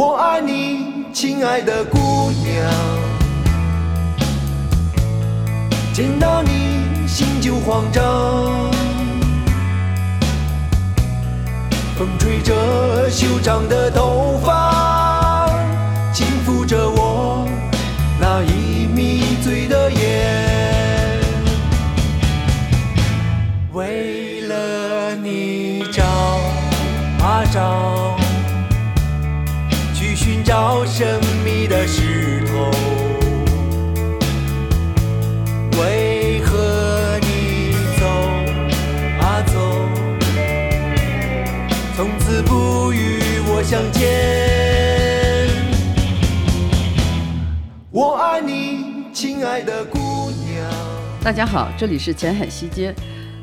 我爱你，亲爱的姑娘。见到你心就慌张，风吹着修长的头发，轻抚着我那已迷醉的眼。为了你找啊找，找神秘的石头。为何你走啊走，从此不与我相见？我爱你，亲爱的姑娘。大家好，这里是前海西街。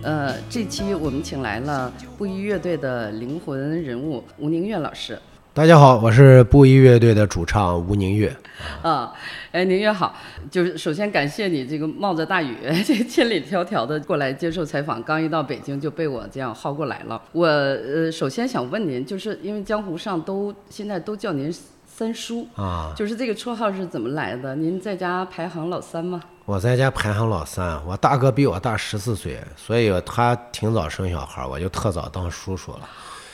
呃，这期我们请来了布衣乐队的灵魂人物吴宁月老师。大家好，我是布衣乐队的主唱吴宁月。啊，哎，宁月好，就是首先感谢你这个冒着大雨，这千里迢迢的过来接受采访，刚一到北京就被我这样薅过来了。我呃，首先想问您，就是因为江湖上都现在都叫您三叔啊，就是这个绰号是怎么来的？您在家排行老三吗？我在家排行老三，我大哥比我大十四岁，所以他挺早生小孩，我就特早当叔叔了。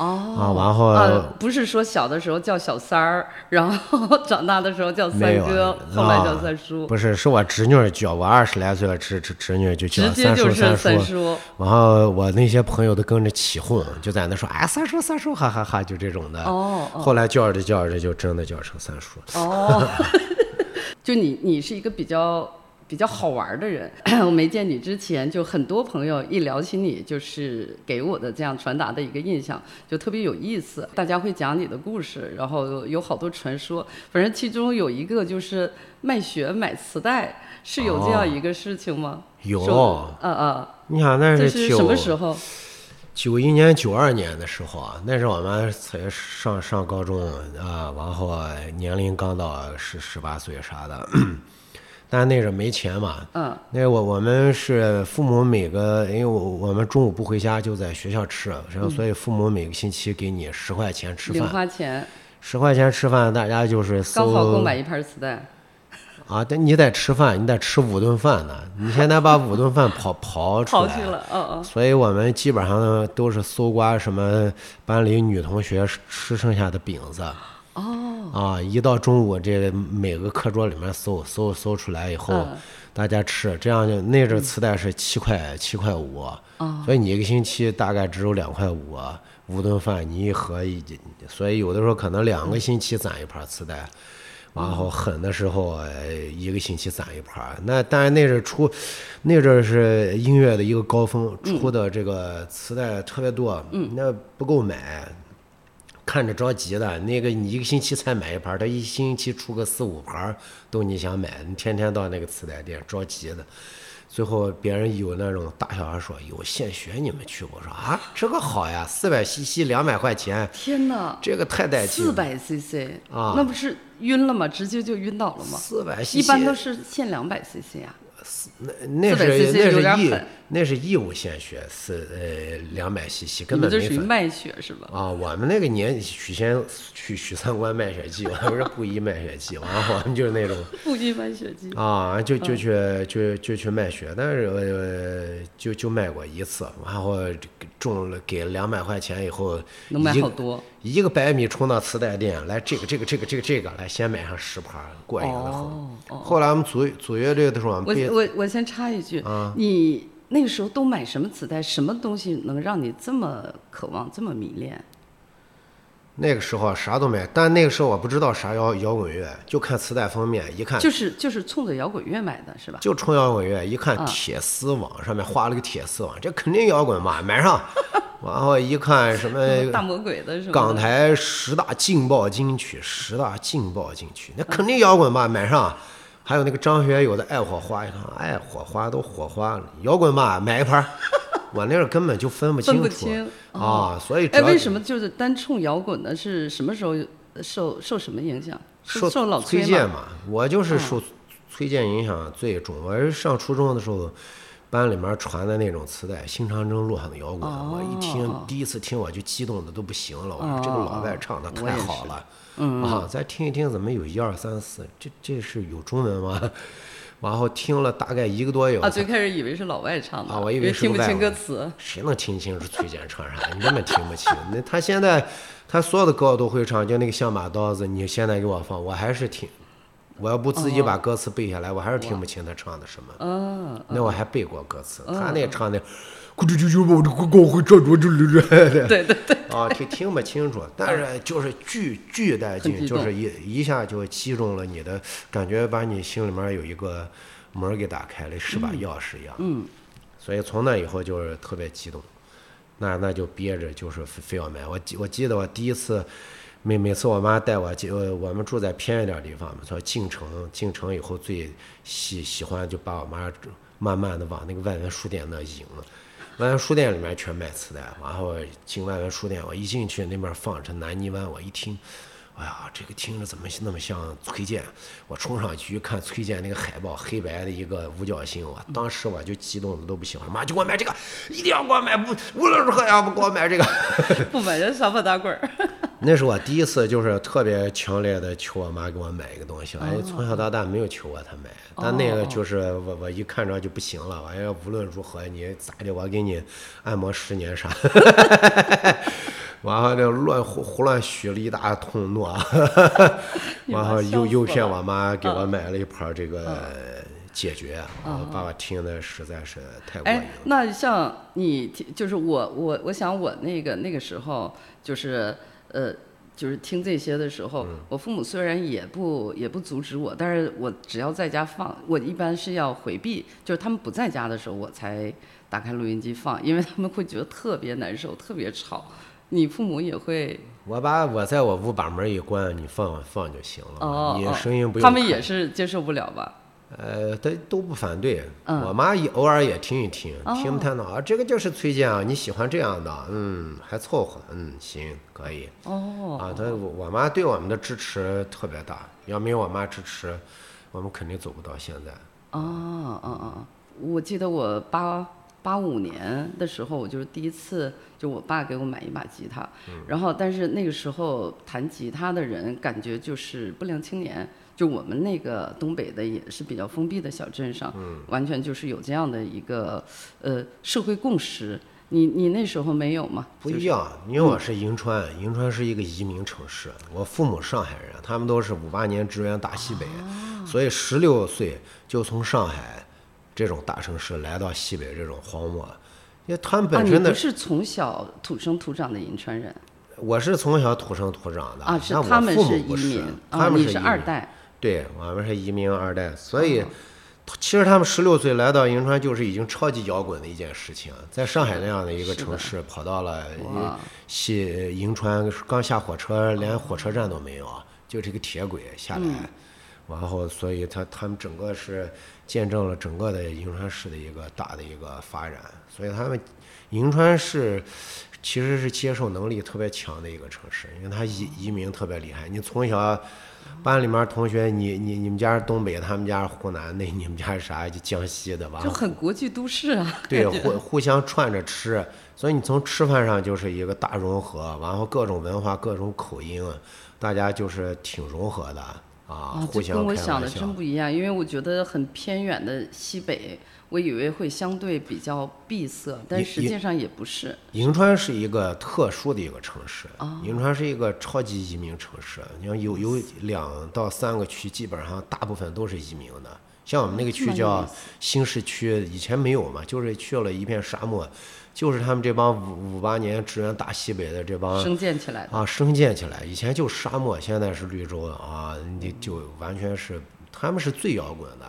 哦，啊，然后、呃，不是说小的时候叫小三儿，然后长大的时候叫三哥，后来叫三叔，不是，是我侄女儿叫我二十来岁了，侄侄侄女就叫三叔三叔。然后我那些朋友都跟着起哄，就在那说哎三叔三叔哈哈哈，就这种的。哦哦后来叫着叫着就真的叫成三叔了。哦，就你你是一个比较比较好玩的人，我没见你之前，就很多朋友一聊起你，就是给我的这样传达的一个印象，就特别有意思。大家会讲你的故事，然后有好多传说，反正其中有一个就是卖血买磁带，是有这样一个事情吗？有嗯嗯呃，你想那是什么时候？九一年、九二年的时候啊，那时候我们才上上高中啊，然后年龄刚到十十八岁啥的，但那时候没钱嘛。嗯。那我我们是父母每个，因为我我们中午不回家，就在学校吃，然后所以父母每个星期给你十块钱吃零饭。花钱十块钱吃饭，大家就是搜刚好购买一盘磁带。啊，但你得吃饭，你得吃五顿饭呢。你现在把五顿饭刨刨出来跑去了，嗯嗯。所以我们基本上都是搜刮什么班里女同学吃剩下的饼子。哦。啊，一到中午，这个每个课桌里面搜搜搜出来以后，嗯大家吃，这样就那阵儿磁带是七块七块五，哦所以你一个星期大概只有两块五，五顿饭你一盒一，所以有的时候可能两个星期攒一盘磁带。然后狠的时候，呃一个星期攒一盘儿。那当然那阵出，那阵儿是音乐的一个高峰，出的这个磁带特别多，那不够买，看着着急的。那个你一个星期才买一盘儿，他一星期出个四五盘儿都你想买，你天天到那个磁带店着急的。最后别人有那种大小孩说有献血，你们去过？我说啊，这个好呀，四百 CC 两百块钱，天哪！这个太带劲了。四百 CC 啊那不是晕了吗？直接就晕倒了吗？四百 CC 一般都是限两百 CC 啊。那那是那是义有点狠那是义务献血，是呃两百 CC 你根们这属于本没分卖血是吧？啊。我们那个年许仙许许三观卖血记，我们是布衣卖血记，然 后我们就是那种 布衣卖血记。啊，就就嗯去就就去卖血，但是呃就就卖过一次，然后中了给两百块钱以后，能买好多一个百米冲到磁带店来，这个这个这个这个这个来，先买上十盘过瘾的很。哦哦，后来我们组组乐队的时候，我我我先插一句，啊你那个时候都买什么磁带？什么东西能让你这么渴望、这么迷恋？那个时候啥都没，但那个时候我不知道啥摇摇滚乐，就看磁带封面，一看就是就是冲着摇滚乐买的是吧？就冲摇滚乐，一看啊铁丝网上面画了个铁丝网，这肯定摇滚嘛，买上。然后一看什么 大魔鬼的什么？港台十大劲爆金曲，十大劲爆金曲，那肯定摇滚吧，买上。还有那个张学友的《爱火花》，一看爱火花都火花了，摇滚吧，买一盘儿。我那时候根本就分不清楚分不清啊，所以哎，为什么就是单冲摇滚呢？是什么时候受受什么影响？受受老吗？崔健嘛，我就是受崔健影响最重。我是上初中的时候，班里面传的那种磁带，新长征路上的摇滚，我一听哦第一次听我就激动的都不行了，我说这个老外唱的太好了，啊，再听一听怎么有一二三四，这这是有中文吗？然后听了大概一个多月，啊，最开始以为是老外唱的，啊我以为听不清歌词。谁能听清楚崔健唱啥？你根本听不清。那他现在他所有的歌我都会唱，就那个像把刀子，你现在给我放，我还是听。我要不自己把歌词背下来，我还是听不清他唱的什么。嗯，那我还背过歌词，他那唱的，咕噜啾啾我这个高会这这这这对对对，啊，听听不清楚，但是就是巨巨带劲，就是一一下就击中了你的感觉，把你心里面有一个门儿给打开了，是把钥匙一样。嗯，所以从那以后就是特别激动，那那就憋着就是非非要买。我记我记得我第一次，每每次我妈带我进，呃我们住在偏一点地方嘛，说进城进城以后最喜喜欢就把我妈慢慢的往那个外文书店那引。万源书店里面全卖磁带，然后进万源书店，我一进去那边放着南泥湾，我一听，哎呀，这个听着怎么那么像崔健？我冲上去一看崔健那个海报，黑白的一个五角星，我当时我就激动的都不行了，妈就给我买这个，一定要给我买，不无论如何也要不给我买这个。不买就撒泼打滚儿。那是我第一次就是特别强烈的求我妈给我买一个东西，哎，从小到大没有求过她买，但那个就是我我一看着就不行了，我要无论如何你咋的，我给你按摩十年啥，完后就乱胡胡乱许了一大通诺，完后又诱骗我妈给我买了一盘这个解决，我爸爸听的实在是太过瘾哎了，。那像你听，就是我我我想我那个那个时候就是呃。就是听这些的时候，嗯我父母虽然也不也不阻止我，但是我只要在家放，我一般是要回避，就是他们不在家的时候，我才打开录音机放，因为他们会觉得特别难受，特别吵。你父母也会我把我在我屋把门一关，你放放就行了，你哦哦声音不用开他们也是接受不了吧？呃，他都不反对。嗯我妈也偶尔也听一听，哦听不太懂啊。这个就是崔健啊，你喜欢这样的，嗯，还凑合，嗯，行，可以。哦，啊，他我我妈对我们的支持特别大，要没有我妈支持，我们肯定走不到现在。啊啊啊！我记得我八八五年的时候，我就是第一次，就我爸给我买一把吉他，然后但是那个时候弹吉他的人感觉就是不良青年，就我们那个东北的也是比较封闭的小镇上，完全就是有这样的一个呃社会共识。你你那时候没有吗？不一样，因为我是银川，银川是一个移民城市，我父母上海人，他们都是五八年支援大西北，所以十六岁就从上海这种大城市来到西北这种荒漠，因为他们本身的不是从小土生土长的银川人。我是从小土生土长的啊，是他们移民他们移民。二代。对，我们是移民二代，所以其实他们十六岁来到银川就是已经超级摇滚的一件事情，在上海那样的一个城市，跑到了哇西银川，刚下火车，连火车站都没有，就这个铁轨下来，然后所以他他们整个是见证了整个的银川市的一个大的一个发展，所以他们银川市。其实是接受能力特别强的一个城市，因为它移移民特别厉害。你从小班里面同学，你你你们家是东北，他们家是湖南那，你们家是啥？就江西的吧？就很国际都市啊。对，互互相串着吃，所以你从吃饭上就是一个大融合，然后各种文化、各种口音，大家就是挺融合的啊，啊，互相这跟我想的真。不一样，因为我觉得很偏远的西北，我以为会相对比较闭塞，但实际上也不是。银川是一个特殊的一个城市，哦银川是一个超级移民城市。你像有有两到三个区，基本上大部分都是移民的。像我们那个区叫新市区，以前没有嘛，就是去了一片沙漠，就是他们这帮五五八年支援大西北的这帮生建起来的。啊生建起来，以前就沙漠，现在是绿洲啊，你就完全是他们是最摇滚的。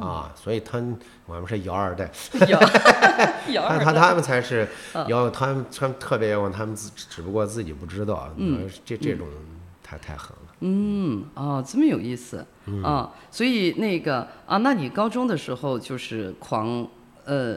啊，所以他我们是摇二代，摇 摇他二代他他们才是嗯摇，他们他们特别摇滚，他们只只不过自己不知道。嗯，这这种太太狠了。嗯，哦，这么有意思嗯啊！所以那个啊，那你高中的时候就是狂呃，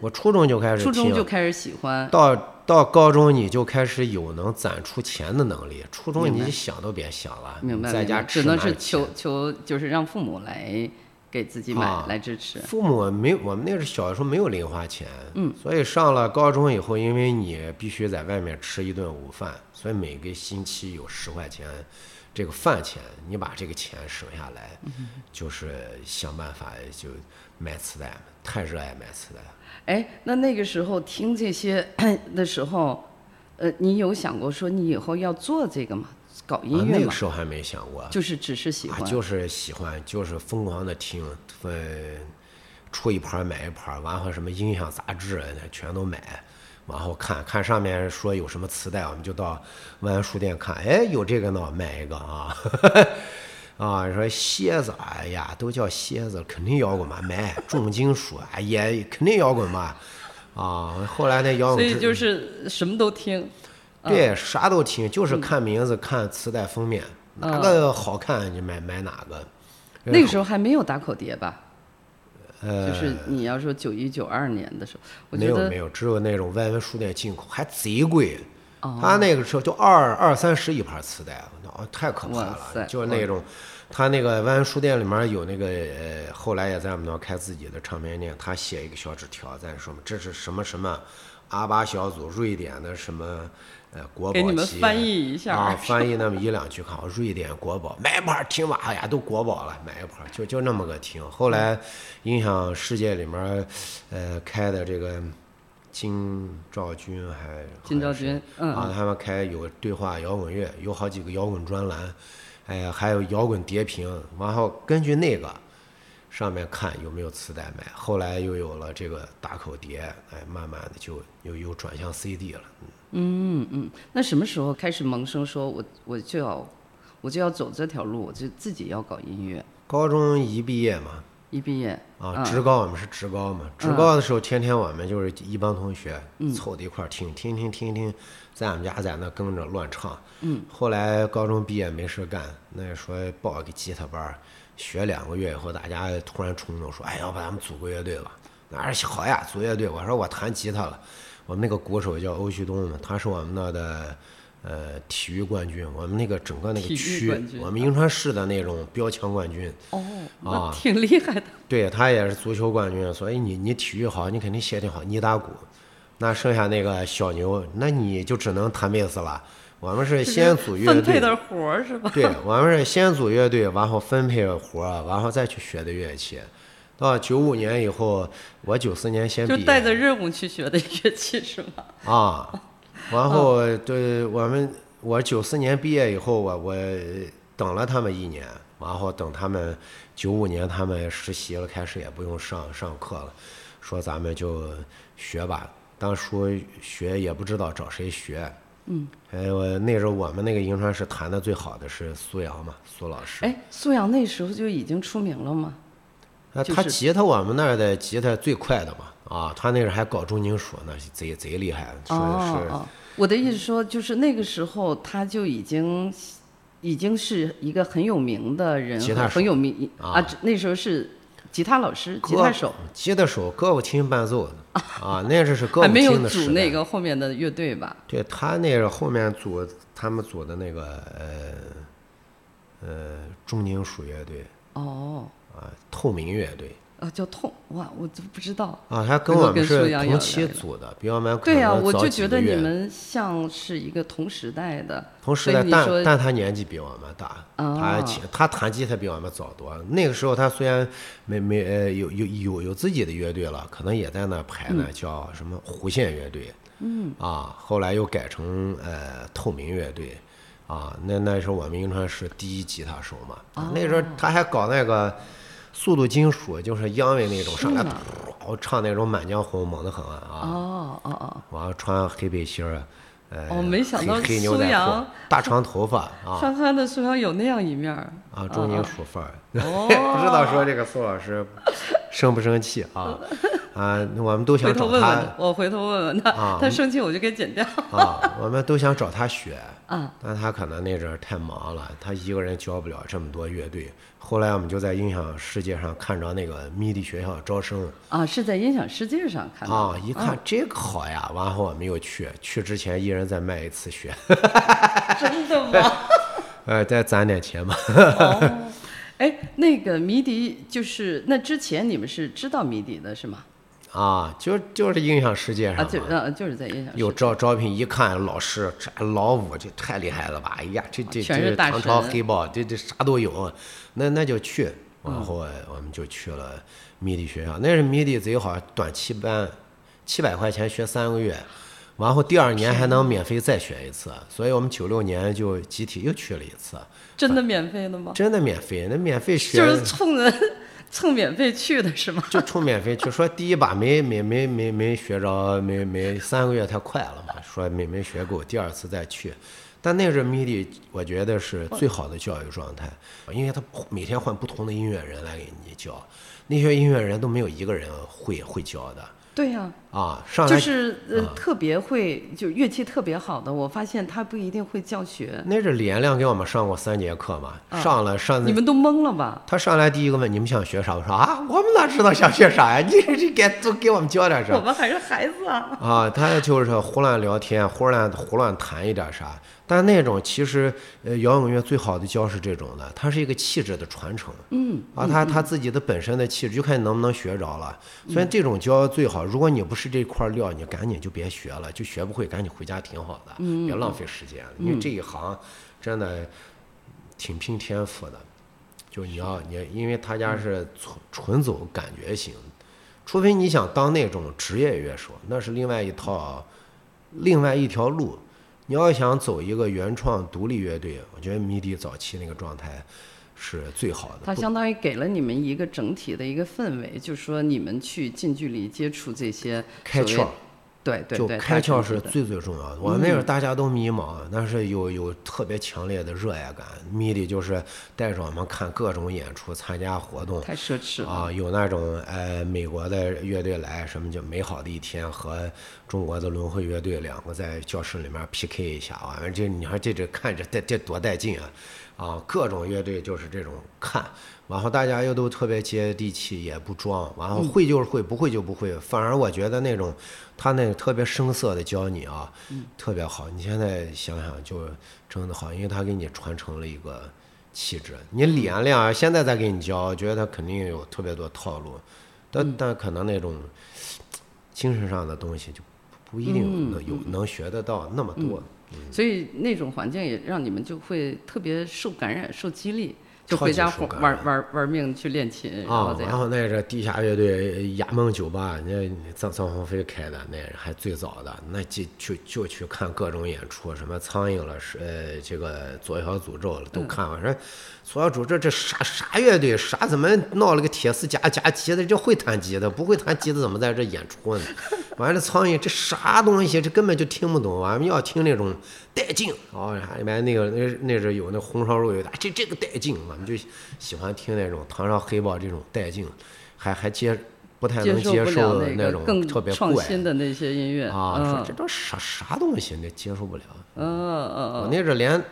我初中就开始初中听就开始喜欢到到高中你就开始有能攒出钱的能力，初中你想都别想了，明白，你在家只能是求求，就是让父母来给自己买啊来支持。父母没，我们那时小的时候没有零花钱，嗯，所以上了高中以后，因为你必须在外面吃一顿午饭，所以每个星期有十块钱，这个饭钱，你把这个钱省下来，就是想办法就买磁带，太热爱买磁带了。哎，那那个时候听这些 的时候，呃，你有想过说你以后要做这个吗？搞啊音乐吗？那个时候还没想过，就是只是喜啊，欢，就是喜欢，就是疯狂的听，呃，出一盘儿买一盘儿，完后什么音响杂志啊全都买，然后看看上面说有什么磁带，我们就到万安书店看，哎，有这个呢，买一个啊。啊，说蝎子，哎呀，都叫蝎子，肯定摇滚嘛？买 重金属，哎也肯定摇滚嘛？啊，后来那摇滚之所以就是什么都听。对，啥都听，就是看名字，看磁带封面，哪个好看就买买哪个。那个时候还没有打口碟吧？呃，就是你要说九一九二年的时候，我觉得没有没有，只有那种外文书店进口，还贼贵。哦他那个时候就二二三十一盘磁带，哦，太可怕了。就是那种，他那个万安书店里面有那个呃，后来也在我们那儿开自己的唱片店，他写一个小纸条，在说这是什么什么阿巴小组瑞典的什么呃国宝给你们翻译一下啊，翻译那么一两句，看瑞典国宝，买一盘听吧，哎呀，都国宝了，买一盘就就那么个听。后来音响世界里面，呃，开的这个金兆军还金兆军嗯啊，他们开有对话摇滚乐，有好几个摇滚专栏，哎呀，还有摇滚碟屏，然后根据那个上面看有没有磁带买。后来又有了这个打口碟，哎，慢慢的就又又转向 CD 了。嗯嗯，那什么时候开始萌生说我我就要我就要走这条路，我就自己要搞音乐？高中一毕业嘛，一毕业啊，嗯职高我们是职高嘛，职高的时候天天我们就是一帮同学凑在一块儿听，听听听听，在俺们家在那跟着乱唱。嗯，后来高中毕业没事干，那说报个吉他班，学两个月以后，大家突然冲动说，哎，要不咱们组个乐队吧？那说好呀，组乐队。我说我弹吉他了，我们那个鼓手叫欧旭东嘛，他是我们那的。呃，体育冠军，我们那个整个那个区，我们银川市的那种标枪冠军，哦，啊挺厉害的。对他也是足球冠军，所以你你体育好，你肯定协调好，你打鼓，那剩下那个小牛，那你就只能弹贝斯了。我们是先组乐队，分配的活儿是吧？对，我们是先组乐队，然后分配活儿，然后再去学的乐器。到九五年以后，我九四年先就带着任务去学的乐器是吗？啊，然后对我们，我九四年毕业以后，我我等了他们一年，然后等他们九五年他们实习了，开始也不用上上课了，说咱们就学吧。当初学也不知道找谁学，嗯，还有那时候我们那个银川市弹的最好的是苏阳嘛，苏老师。哎，苏阳那时候就已经出名了吗？啊，他吉他我们那儿的吉他最快的嘛，啊，他那时候还搞重金属呢，贼贼厉害，说是。哦哦，我的意思说，就是那个时候他就已经已经是一个很有名的人，吉他很有名啊啊。那时候是吉他老师、吉他手，吉他手，歌舞厅伴奏的。啊，那这是胳膊还没有琴的时代。组那个后面的乐队吧？对他那个后面组他们组的那个呃呃重金属乐队。哦，啊，透明乐队啊，叫痛哇，我都不知道。啊，他跟我们是同期组的，比我们对呀、能我就觉得你们像是一个同时代的，同时代，但但他年纪比我们大，他他弹吉他比我们早多。那个时候他虽然没没呃有有有有自己的乐队了，可能也在那排呢，嗯叫什么弧线乐队，嗯啊，后来又改成呃透明乐队，啊，那那时候我们银川是第一吉他手嘛，哦那时候他还搞那个。速度金属就是央威那种，上来噗唱那种《满江红》，猛得很啊！哦哦哦，完了穿黑背心儿，呃，哦没想到黑黑牛仔苏阳裤，大长头发啊憨憨的苏阳有那样一面儿啊，重金属范儿。哦 不知道说这个苏老师生不生气啊？啊，我们都想找他我回头问问他，啊他生气我就给剪掉。啊，我们都想找他学啊，但他可能那阵儿太忙了，他一个人教不了这么多乐队。后来我们就在音响世界上看着那个迷笛学校招生啊，是在音响世界上看到啊的，一看这个好呀，完后我们又去，去之前一人再卖一次血，真的吗？呃，再攒点钱嘛。哦，哎，那个迷笛就是那之前你们是知道迷笛的是吗？啊，就就是影响世界啊，上啊。就呃就是在影响有世招招聘一看，老师这老五这太厉害了吧！哎呀，这这这全是大唐朝黑豹，这这啥都有，那那就去，嗯然后我们就去了迷笛学校，那是迷笛贼好，短期班，七百块钱学三个月，然后第二年还能免费再学一次，所以我们九六年就集体又去了一次，真的免费的吗？真的免费，那免费学就是冲着蹭免费去的是吗？就冲免费去，说第一把没没没没没学着，没没三个月太快了嘛，说没没学够，第二次再去。但那是迷笛，我觉得是最好的教育状态，因为他每天换不同的音乐人来给你教，那些音乐人都没有一个人会会教的对呀、啊。上来就是呃特别会，就乐器特别好的，我发现他不一定会教学。那是李延亮给我们上过三节课嘛，上了上你们都懵了吧？他上来第一个问你们想学啥？我说啊，我们哪知道想学啥呀？你这给都给我们教点啥我？们还是孩子啊。啊，他就是胡乱聊天，胡乱胡乱谈一点啥。但那种其实，呃，摇滚乐最好的教是这种的，它是一个气质的传承。嗯，啊，他他自己的本身的气质，就看你能不能学着了。所以这种教最好。如果你不是这块料，你赶紧就别学了，就学不会，赶紧回家挺好的，别浪费时间。因为这一行真的挺拼天赋的，就你要你，因为他家是纯纯走感觉型，除非你想当那种职业乐手，那是另外一套，另外一条路。你要想走一个原创独立乐队，我觉得迷笛早期那个状态是最好的。不它相当于给了你们一个整体的一个氛围，就说你们去近距离接触这些开窍，就对对对，开窍是最最重要的。我那会儿大家都迷茫，但是有有特别强烈的热爱感。迷的就是带着我们看各种演出，参加活动，太奢侈了。啊，有那种呃美国的乐队来，什么叫美好的一天和中国的轮回乐队两个在教室里面 PK 一下，完了这你看这这看着这这多带劲啊！啊，各种乐队就是这种看，然后大家又都特别接地气，也不装，然后会就是会，不会就不会。反而我觉得那种他那个特别生涩的教你啊，特别好。你现在想想就真的好，因为他给你传承了一个气质。你李延亮现在再给你教，我觉得他肯定有特别多套路，但但可能那种精神上的东西就不一定能有能学得到那么多。所以那种环境也让你们就会特别受感染、受激励，就回家玩玩玩命去练琴，然后啊。然后那个地下乐队亚梦酒吧，那张张鸿飞开的，那还最早的，那就就就去看各种演出，什么苍蝇了，是呃这个左小诅咒了，都看完。说左小诅咒这啥啥乐队，啥怎么闹了个铁丝夹夹吉的？这会弹吉的，不会弹吉的怎么在这演出呢？完了苍蝇这啥东西，这根本就听不懂。完了要听那种带劲哦，里面那个那那是有那红烧肉有的，这这个带劲，我们就喜欢听那种唐朝黑豹这种带劲，还还接不太能接接受的那种特别怪新的那些音乐啊，说嗯这都啥啥东西，那接受不了。嗯嗯我嗯，那阵连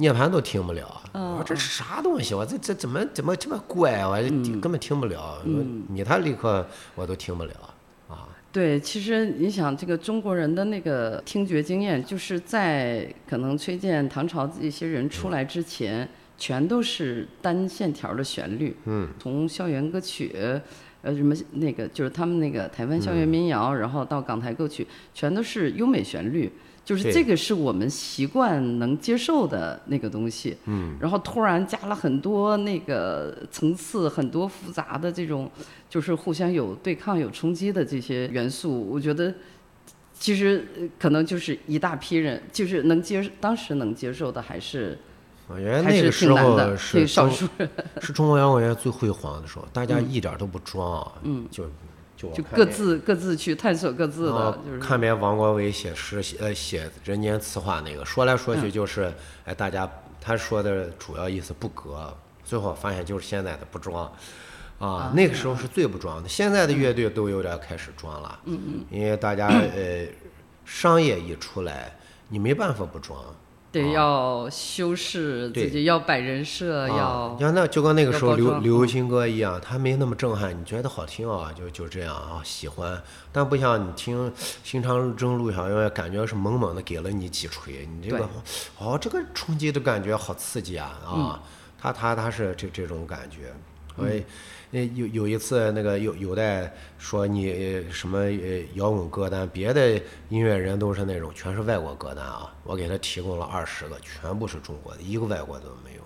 涅槃都听不了，嗯我说这啥东西？我这这怎么怎么这么怪啊？我根本听不了。你他立刻我都听不了啊。对，其实你想，这个中国人的那个听觉经验，就是在可能崔健、唐朝这些人出来之前，全都是单线条的旋律。嗯，从校园歌曲，呃，什么那个就是他们那个台湾校园民谣，然后到港台歌曲，全都是优美旋律。就是这个是我们习惯能接受的那个东西，嗯，然后突然加了很多那个层次，很多复杂的这种，就是互相有对抗、有冲击的这些元素，我觉得其实呃可能就是一大批人，就是能接当时能接受的，还是我觉得那个时候是少数。人，是中国摇滚乐最辉煌的时候，大家一点都不装啊，嗯，就就就各自各自去探索各自的啊，，就是看别王国维写诗写呃写人间词话那个，说来说嗯去就是，哎，大家他说的主要意思不革，最后发现就是现在的不装，啊，那个时候是最不装的，现在的乐队都有点开始装了，嗯嗯，因为大家呃商业一出来，你没办法不装。得要修饰自己，要摆人设，啊要你看那就跟那个时候流流行歌一样，它没那么震撼，你觉得好听啊，就就这样啊，喜欢。但不像你听新长征陆小月，感觉是猛猛的给了你几锤，你这个哦，这个冲击的感觉好刺激啊啊！他他他是这这种感觉，所以。呃，有有一次那个有有代说你呃什么呃摇滚歌单，别的音乐人都是那种全是外国歌单啊，我给他提供了二十个，全部是中国的，一个外国的都没有。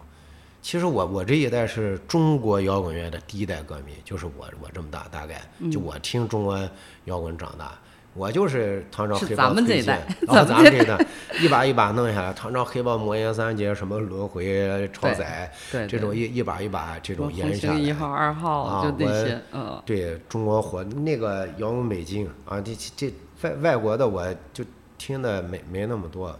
其实我我这一代是中国摇滚乐的第一代歌迷，就是我我这么大大概，就我听中国摇滚长大。我就是唐朝黑豹推荐，然 后咱们这代一把一把弄下来，唐朝黑豹、魔岩三杰、什么轮回、超载，这种一一把一把这种延下来。一号、二号，就那些，嗯。对中国火那个摇滚美金啊，这这外外国的我就听的没没那么多，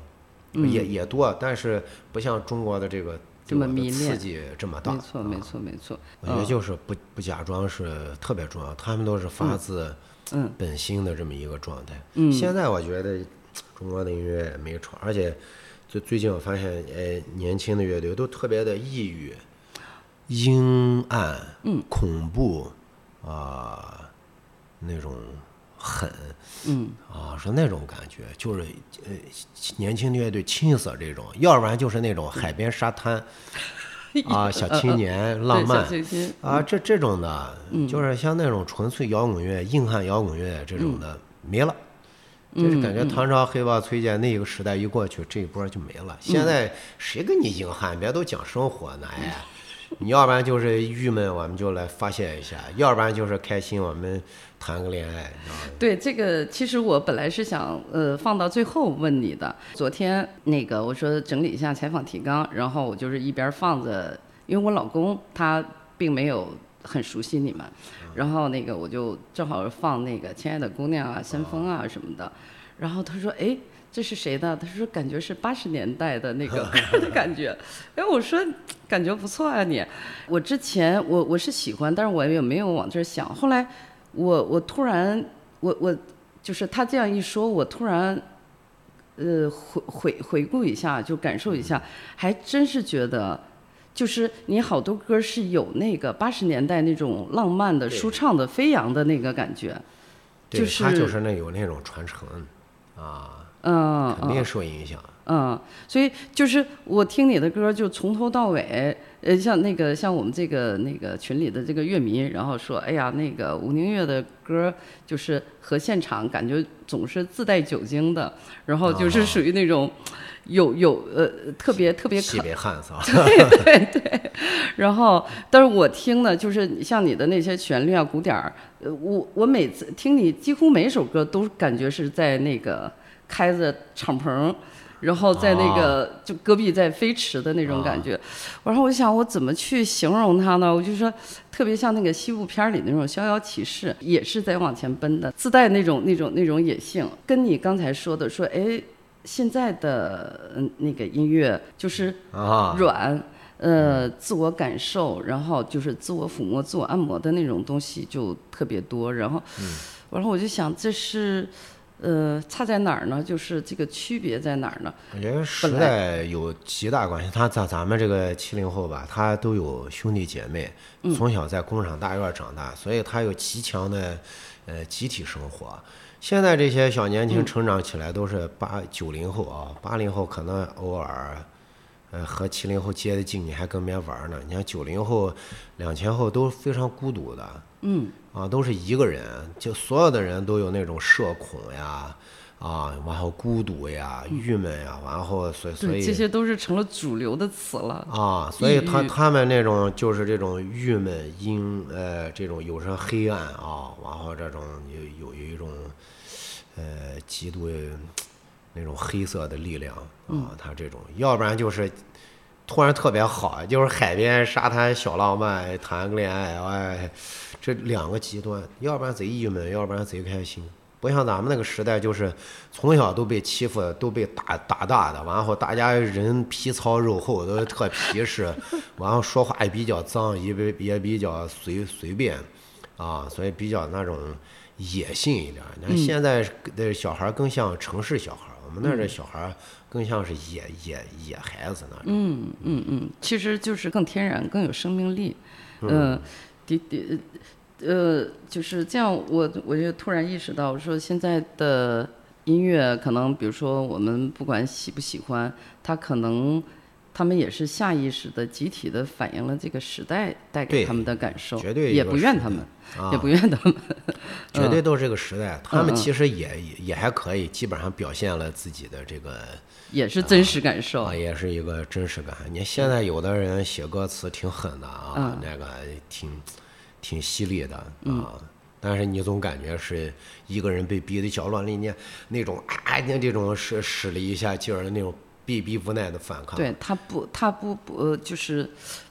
也也多，但是不像中国的这个这么迷恋，刺激这么大。没错，没错，没错。我觉得就是不不假装是特别重要，他们都是发自。嗯，本心的这么一个状态。嗯，现在我觉得中国的音乐没错，而且最最近我发现，哎，年轻的乐队都特别的抑郁、阴暗、嗯，恐怖啊，那种狠，嗯，啊，是那种感觉，就是呃，年轻的乐队青涩这种，要不然就是那种海边沙滩。啊，小青年浪漫啊，这这种的，就是像那种纯粹摇滚乐、硬汉摇滚乐这种的没了，就是感觉唐朝黑豹、崔健那个时代一过去，这一波就没了。现在谁跟你硬汉？别都讲生活呢？哎，你要不然就是郁闷，我们就来发泄一下；要不然就是开心，我们。谈个恋爱，对这个，其实我本来是想呃放到最后问你的。昨天那个我说整理一下采访提纲，然后我就是一边放着，因为我老公他并没有很熟悉你们，然后那个我就正好放那个《亲爱的姑娘》啊、《先锋》啊什么的，然后他说：“哎，这是谁的？”他说：“感觉是八十年代的那个的 感觉。”哎，我说感觉不错啊你。我之前我我是喜欢，但是我也没有往这想，后来。我我突然我我就是他这样一说，我突然呃回回回顾一下，就感受一下，还真是觉得，就是你好多歌是有那个八十年代那种浪漫的、舒畅的、飞扬的那个感觉，就是他就是那有那种传承啊，嗯，肯定受影响。嗯，所以就是我听你的歌，就从头到尾，呃，像那个像我们这个那个群里的这个乐迷，然后说，哎呀，那个吴宁月的歌就是和现场感觉总是自带酒精的，然后就是属于那种有有呃特别特别特别汉子，对对对。然后，但是我听呢就是像你的那些旋律啊、鼓点儿，呃，我我每次听你几乎每首歌都感觉是在那个开着敞篷。然后在那个就戈壁在飞驰的那种感觉，然后我想我怎么去形容它呢？我就说特别像那个西部片里那种逍遥骑士，也是在往前奔的，自带那种那种那种野性。跟你刚才说的说，哎，现在的那个音乐就是软，呃，自我感受，然后就是自我抚摸、自我按摩的那种东西就特别多。然后，然后我就想这是。呃，差在哪儿呢？就是这个区别在哪儿呢？我觉得时代有极大关系。他咱咱们这个七零后吧，他都有兄弟姐妹，从小在工厂大院长大，所以他有极强的呃集体生活。现在这些小年轻成长起来都是八九零后啊，八零后可能偶尔呃和七零后接的近，你还跟别人玩呢。你看九零后、两千后都非常孤独的。嗯，啊，都是一个人，就所有的人都有那种社恐呀，啊，然后孤独呀、郁闷呀，然后所以所以这些都是成了主流的词了啊。所以他他们那种就是这种郁闷、阴呃这种有时黑暗啊，然后这种有有一种呃极度那种黑色的力量啊，他这种要不然就是。突然特别好，就是海边沙滩小浪漫，谈个恋爱，哎，这两个极端，要不然贼郁闷，要不然贼开心。不像咱们那个时代，就是从小都被欺负，都被打打大的，完后大家人皮糙肉厚，都特皮实，完后说话也比较脏，也比也比较随随便，啊，所以比较那种野性一点。你看现在的小孩更像城市小孩，我们那儿的小孩。更像是野野野孩子那种。嗯嗯嗯，其实就是更天然，更有生命力。嗯，的的，呃，就是这样。我我就突然意识到，我说现在的音乐可能，比如说我们不管喜不喜欢，它可能他们也是下意识的、集体的反映了这个时代带给他们的感受，绝对也不怨他们，啊也不怨他们。绝对都是这个时代，他们嗯其实也也也还可以，基本上表现了自己的这个也是真实感受。啊，也是一个真实感。你现在有的人写歌词挺狠的啊，嗯那个挺挺犀利的啊，但是你总感觉是一个人被逼的角落里，你那种啊，你这种使使了一下劲儿的那种逼逼无奈的反抗。对他不，他不不呃就是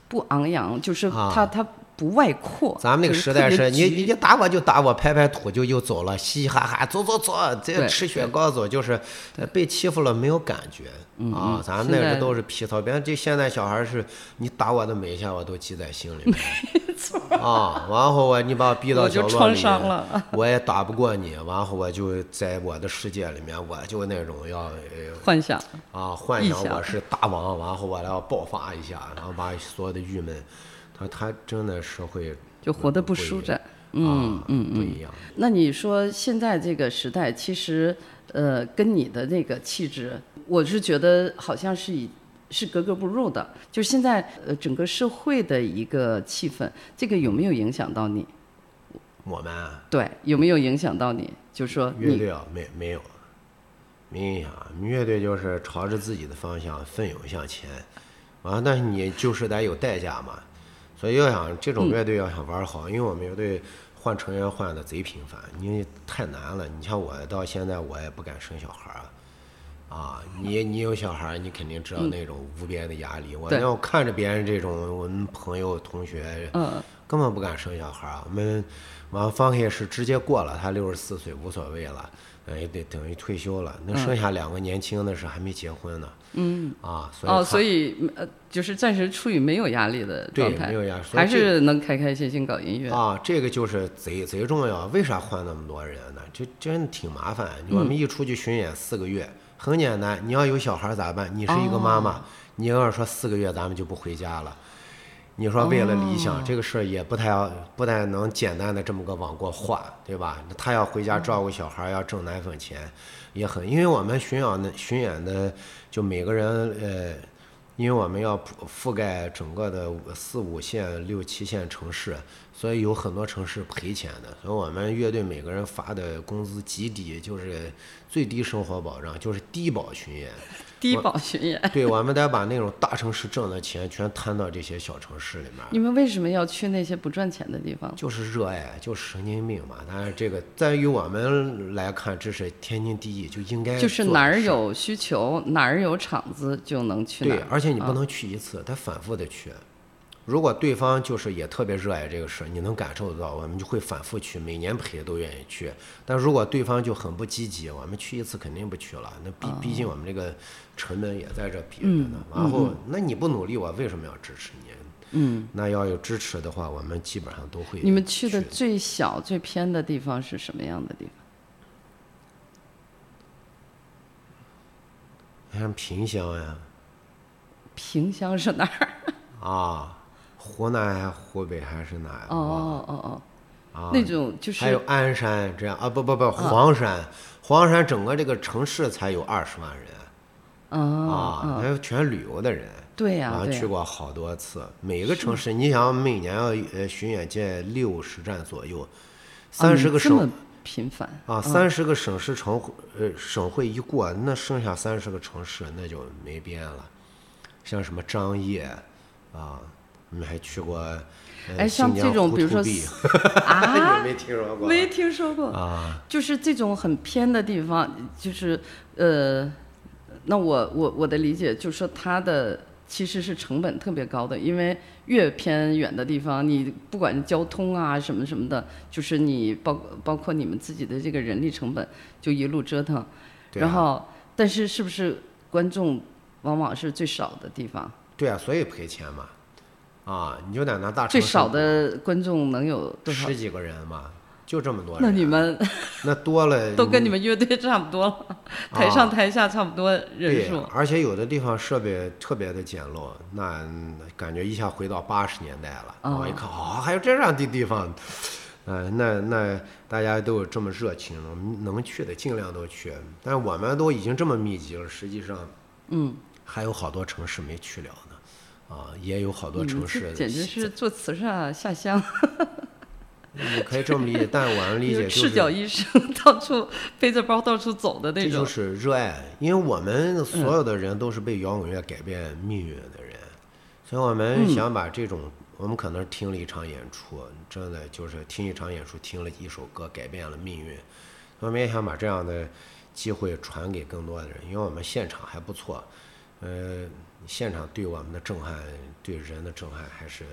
不昂扬，就是啊他他不外扩。咱们那个时代是你你你打我就打我，拍拍土就就走了，嘻嘻哈哈，走走走，这吃雪糕走，就是呃被欺负了没有感觉啊。咱们那时都是皮糙，别这现在小孩是，你打我的每一下我都记在心里面。啊，然后我你把我逼到角落里创伤了，我也打不过你，然后我就在我的世界里面，我就那种要呃幻想。啊，幻想想我是大王，然后我要爆发一下，然后把所有的郁闷，他他真的是会就活得不舒展。嗯啊嗯嗯。不一样。那你说现在这个时代，其实呃，跟你的那个气质，我是觉得好像是以是格格不入的。就是现在呃，整个社会的一个气氛，这个有没有影响到你？我们啊对，有没有影响到你？就说乐队啊，没没有，没影响。乐队就是朝着自己的方向奋勇向前，完了，但是你就是得有代价嘛。所以要想这种乐队要想玩好，因为我们乐队换成员换的贼频繁，因为太难了。你像我到现在我也不敢生小孩儿啊。啊，你你有小孩儿，你肯定知道那种无边的压力。我对那我看着别人这种，我们朋友同学，嗯根本不敢生小孩儿。我们完方也是直接过了，他六十四岁无所谓了，呃，也得等于退休了。那剩下两个年轻的是还没结婚呢。嗯。啊，所以哦，所以呃，就是暂时处于没有压力的对状态，没有压力还是能开开心心搞音乐。啊，这个就是贼贼重要。为啥换那么多人呢？这真的挺麻烦。嗯我们一出去巡演四个月，很简单。你要有小孩咋办？你是一个妈妈，哦你要是说四个月咱们就不回家了。你说为了理想，哦这个事儿也不太不太能简单的这么个往过画，对吧？他要回家照顾小孩儿，要挣奶粉钱，也很，因为我们巡演的巡演的就每个人呃，因为我们要覆覆盖整个的五四五线、六七线城市，所以有很多城市赔钱的。所以我们乐队每个人发的工资极低，就是最低生活保障，就是低保巡演。低保巡演，对，我们得把那种大城市挣的钱全摊到这些小城市里面。你们为什么要去那些不赚钱的地方？就是热爱，就是神经病嘛。但是这个在于我们来看，这是天经地义，就应该就是哪儿有需求，哪儿有场子就能去哪儿。，对而且你不啊能去一次，得反复的去。如果对方就是也特别热爱这个事儿，你能感受得到，我们就会反复去，每年陪都愿意去。但如果对方就很不积极，我们去一次肯定不去了。那毕毕竟我们这个成本也在这比着呢。然后，那你不努力，我为什么要支持你？嗯，那要有支持的话，我们基本上都会。你们去的最小、最偏的地方是什么样的地方？像萍乡呀，萍乡是哪儿？啊，湖南还湖北还是哪儿？哦哦哦哦，啊，那种就是还有鞍山这样啊，不不不，黄山，黄山整个这个城市才有二十万人啊啊，还有全旅游的人。对呀、然后、去过好多次，每个城市，你想每年要呃巡演界六十站左右，啊三十个省你这么频繁啊，三十个省市城呃省会一过，那剩下三十个城市那就没边了，像什么张掖啊，我们还去过。呃哎像这种比如说啊 没听说过？没听说过啊，就是这种很偏的地方，就是呃，那我我我的理解就是说它的其实是成本特别高的，因为越偏远的地方，你不管交通啊什么什么的，就是你包包括你们自己的这个人力成本，就一路折腾，啊然后但是是不是观众往往是最少的地方？对啊，所以赔钱嘛，啊，你就在那大最少的观众能有多少十？几个人嘛，就这么多人。那你们 那多了都跟你们乐队差不多了，台上台下差不多人对数。而且有的地方设备特别的简陋，那感觉一下回到八十年代了。哦我一看，哦，还有这样的地方，嗯、那那大家都有这么热情，能能去的尽量都去。但我们都已经这么密集了，实际上，嗯，还有好多城市没去了呢，啊，也有好多城市简直是做慈善啊下乡，你可以这么理解，但我能理 解就是赤脚医生到处背着包到处走的那这就。是热爱，因为我们所有的人都是被摇滚乐改变命运的人，所以我们嗯想把这种，我们可能听了一场演出，真的就是听一场演出，听了一首歌，改变了命运。我们也想把这样的机会传给更多的人，因为我们现场还不错，呃，现场对我们的震撼，对人的震撼还是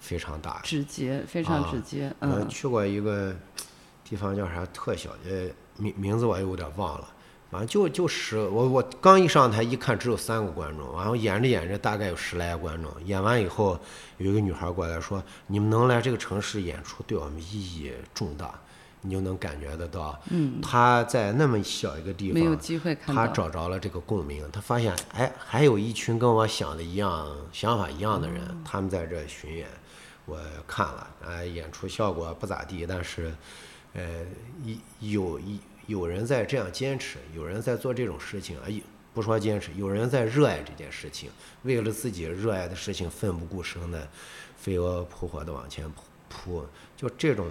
非常大的。直接，非常啊直接，我嗯，去过一个地方叫啥特小，呃，名名字我有点忘了。反正就就十，我我刚一上台一看只有三个观众，然后演着演着大概有十来个观众。演完以后，有一个女孩过来说：“你们能来这个城市演出，对我们意义重大。”你就能感觉得到，嗯，他在那么小一个地方，没有机会看他找着了这个共鸣，他发现，哎，还有一群跟我想的一样、想法一样的人，他们在这巡演，我看了，啊，演出效果不咋地，但是，呃，一有一有人在这样坚持，有人在做这种事情，啊，有不说坚持，有人在热爱这件事情，为了自己热爱的事情奋不顾身的，飞蛾扑火的往前扑扑，就这种。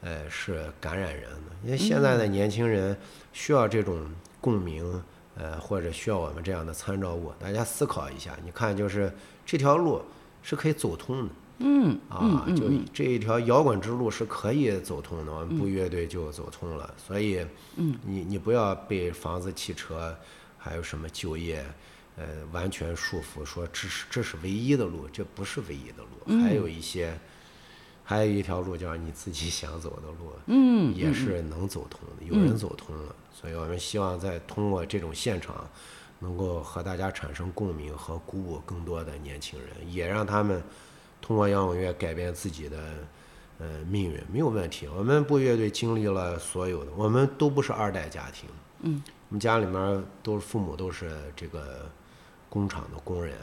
呃，是感染人的，因为现在的年轻人需要这种共鸣，呃，或者需要我们这样的参照物。大家思考一下，你看，就是这条路是可以走通的，嗯，啊，就这一条摇滚之路是可以走通的，我们不乐队就走通了。所以，嗯，你你不要被房子、汽车，还有什么就业，呃，完全束缚，说这是这是唯一的路，这不是唯一的路，还有一些。还有一条路叫你自己想走的路，嗯，也是能走通的，有人走通了，所以我们希望在通过这种现场，能够和大家产生共鸣和鼓舞更多的年轻人，也让他们通过摇滚乐改变自己的呃命运，没有问题。我们布乐队经历了所有的，我们都不是二代家庭，嗯，我们家里面都是父母都是这个工厂的工人，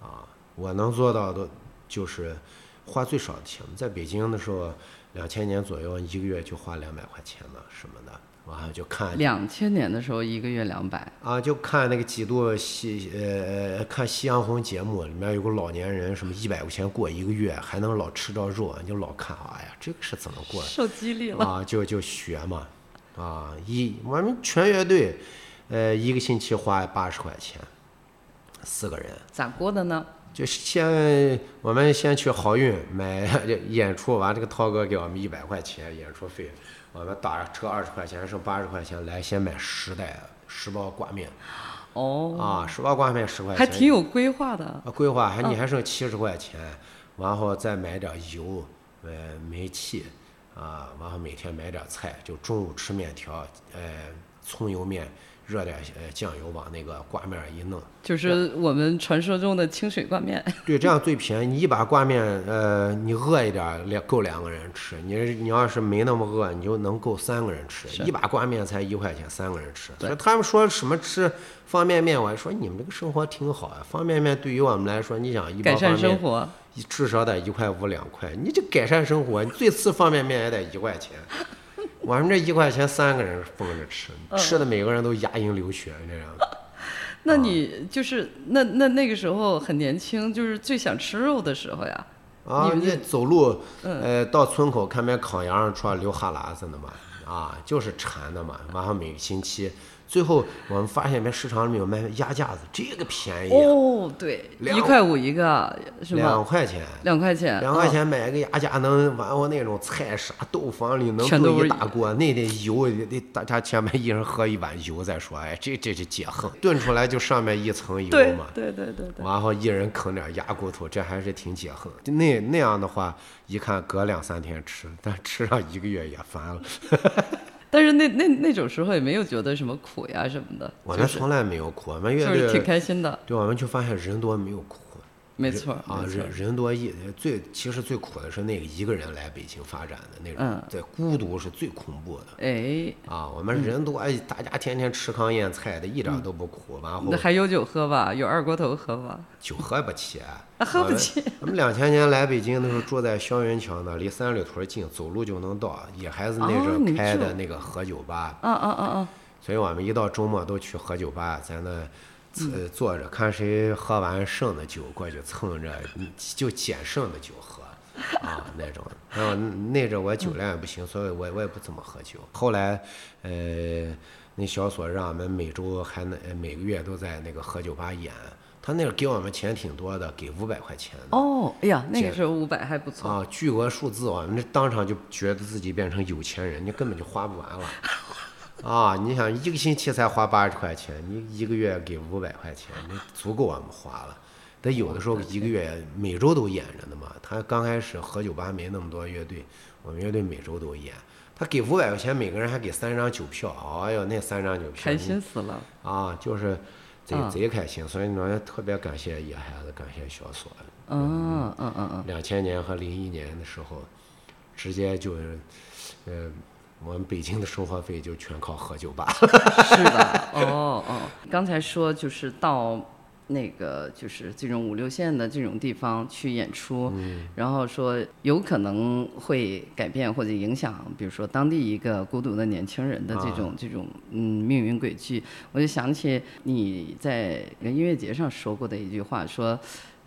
啊，我能做到的就是。花最少的钱，在北京的时候，两千年左右，一个月就花两百块钱的什么的，完了就看两千年的时候一个月两百，啊，就看那个几度夕呃呃看夕阳红节目，里面有个老年人，什么一百块钱过一个月，还能老吃着肉，你就老看，哎呀，这个是怎么过的？受激励了。啊，就就学嘛，啊，一我们全乐队，呃，一个星期花八十块钱，四个人。咋过的呢？就先我们先去好运买演出，完这个涛哥给我们一百块钱演出费，我们打车二十块钱，剩八十块钱来先买十袋十包挂面，哦，啊，十包挂面十块钱，还挺有规划的。啊规划，还你还剩七十块钱，然后再买点油，呃，煤气，啊，然后每天买点菜，就中午吃面条，呃，葱油面，热点呃酱油往那个挂面儿一弄，就是我们传说中的清水挂面，对，这样最便宜。你一把挂面，呃，你饿一点儿两够两个人吃。你你要是没那么饿，你就能够三个人吃。一把挂面才一块钱，三个人吃。所以他们说什么吃方便面，我还说你们这个生活挺好啊。方便面对于我们来说，你想一包改善方便面生活。至少得一块五两块，你就改善生活，你最次方便面也得一块钱。我们这一块钱三个人分着吃，嗯吃的每个人都牙龈流血那样。那你就是那那那个时候很年轻，就是最想吃肉的时候呀。啊，你你们这走路，呃，到村口看边烤羊肉串流哈喇子呢嘛，啊，就是馋的嘛。然后每个星期，最后我们发现，别市场里面有卖鸭架子，这个便宜啊，哦，对，一块五一个，是吗？两块钱。两块钱，两块哦钱买个鸭架能完我那种菜啥豆房里能炖一大锅，那得油得大家前面一人喝一碗油再说，哎，这这是解恨，炖出来就上面一层油嘛，对对对对。然后一人啃点鸭骨头，这还是挺解恨。那那样的话，一看隔两三天吃，但吃上一个月也烦了。但是那那那种时候也没有觉得什么苦呀什么的，我们从来没有苦，我们乐就是挺，开心的，对，我们就发现人多没有苦。没错啊，人人多一最其实最苦的是那个一个人来北京发展的那种嗯，对，孤独是最恐怖的。哎，啊，我们人多，哎，大家天天吃糠咽菜的，一点都不苦。完后那还有酒喝吧？有二锅头喝吧？酒喝不起，啊喝不起。我们两千年来北京的时候，住在霄云桥那，离三里屯近，走路就能到，也还是那哦阵开的那个喝酒吧。啊啊啊啊！所以我们一到周末都去喝酒吧，在那呃坐着看谁喝完剩的酒过去蹭着，就捡剩的酒喝。啊，那种，然后那阵我酒量也不行，所以我我也不怎么喝酒。后来，呃，那小所让我们每周还能呃每个月都在那个喝酒吧演，他那个给我们钱挺多的，给五百块钱的。哦，哎呀，那个这时候五百还不错。啊，巨额数字，啊，那当场就觉得自己变成有钱人，你根本就花不完了。啊，你想一个星期才花八十块钱，你一个月给五百块钱，那足够我们花了。但有的时候一个月每周都演着呢嘛。他刚开始和酒吧没那么多乐队，我们乐队每周都演。他给五百块钱，每个人还给三张酒票。哎呦，那三张酒票开心死了。啊，就是贼嗯贼开心。所以呢，特别感谢野孩子，感谢小锁。嗯嗯嗯嗯，两千年和零一年的时候，直接就是，呃，我们北京的生活费就全靠喝酒吧。是的，哦哦，刚才说就是到那个就是这种五六线的这种地方去演出，然后说有可能会改变或者影响，比如说当地一个孤独的年轻人的这种、这种嗯命运轨迹，我就想起你在音乐节上说过的一句话，说。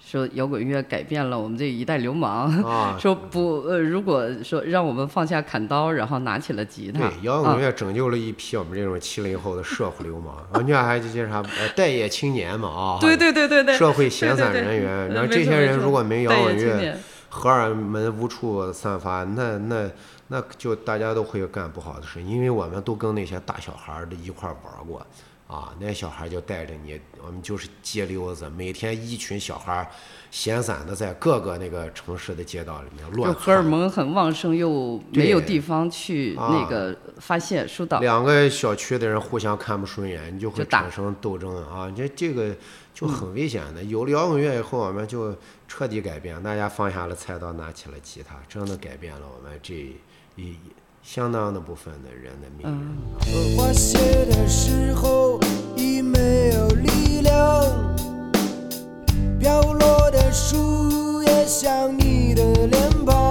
说摇滚乐改变了我们这一代流氓，啊 说不呃，如果说让我们放下砍刀，然后拿起了吉他，对，摇滚乐拯救了一批我们这种七零后的社会流氓，人家还这啥呃待业青年嘛啊，对对对对对，社会闲散人员，呃然后这些人如果没摇滚乐，荷尔蒙无处散发，那那那就大家都会干不好的事，因为我们都跟那些大小孩儿的一块儿玩儿过。啊，那小孩就带着你，我们就是街溜子，每天一群小孩儿闲散的在各个那个城市的街道里面就乱荷尔蒙很旺盛，又没有地方去啊那个发泄疏导。两个小区的人互相看不顺眼，你就会产生斗争啊！这这个就很危险的。有了摇滚乐以后，我们就彻底改变，大家放下了菜刀，拿起了吉他，真的改变了我们这一相当的部分的人的命运。花谢的时候已没有力量，飘落的树叶像你的脸庞。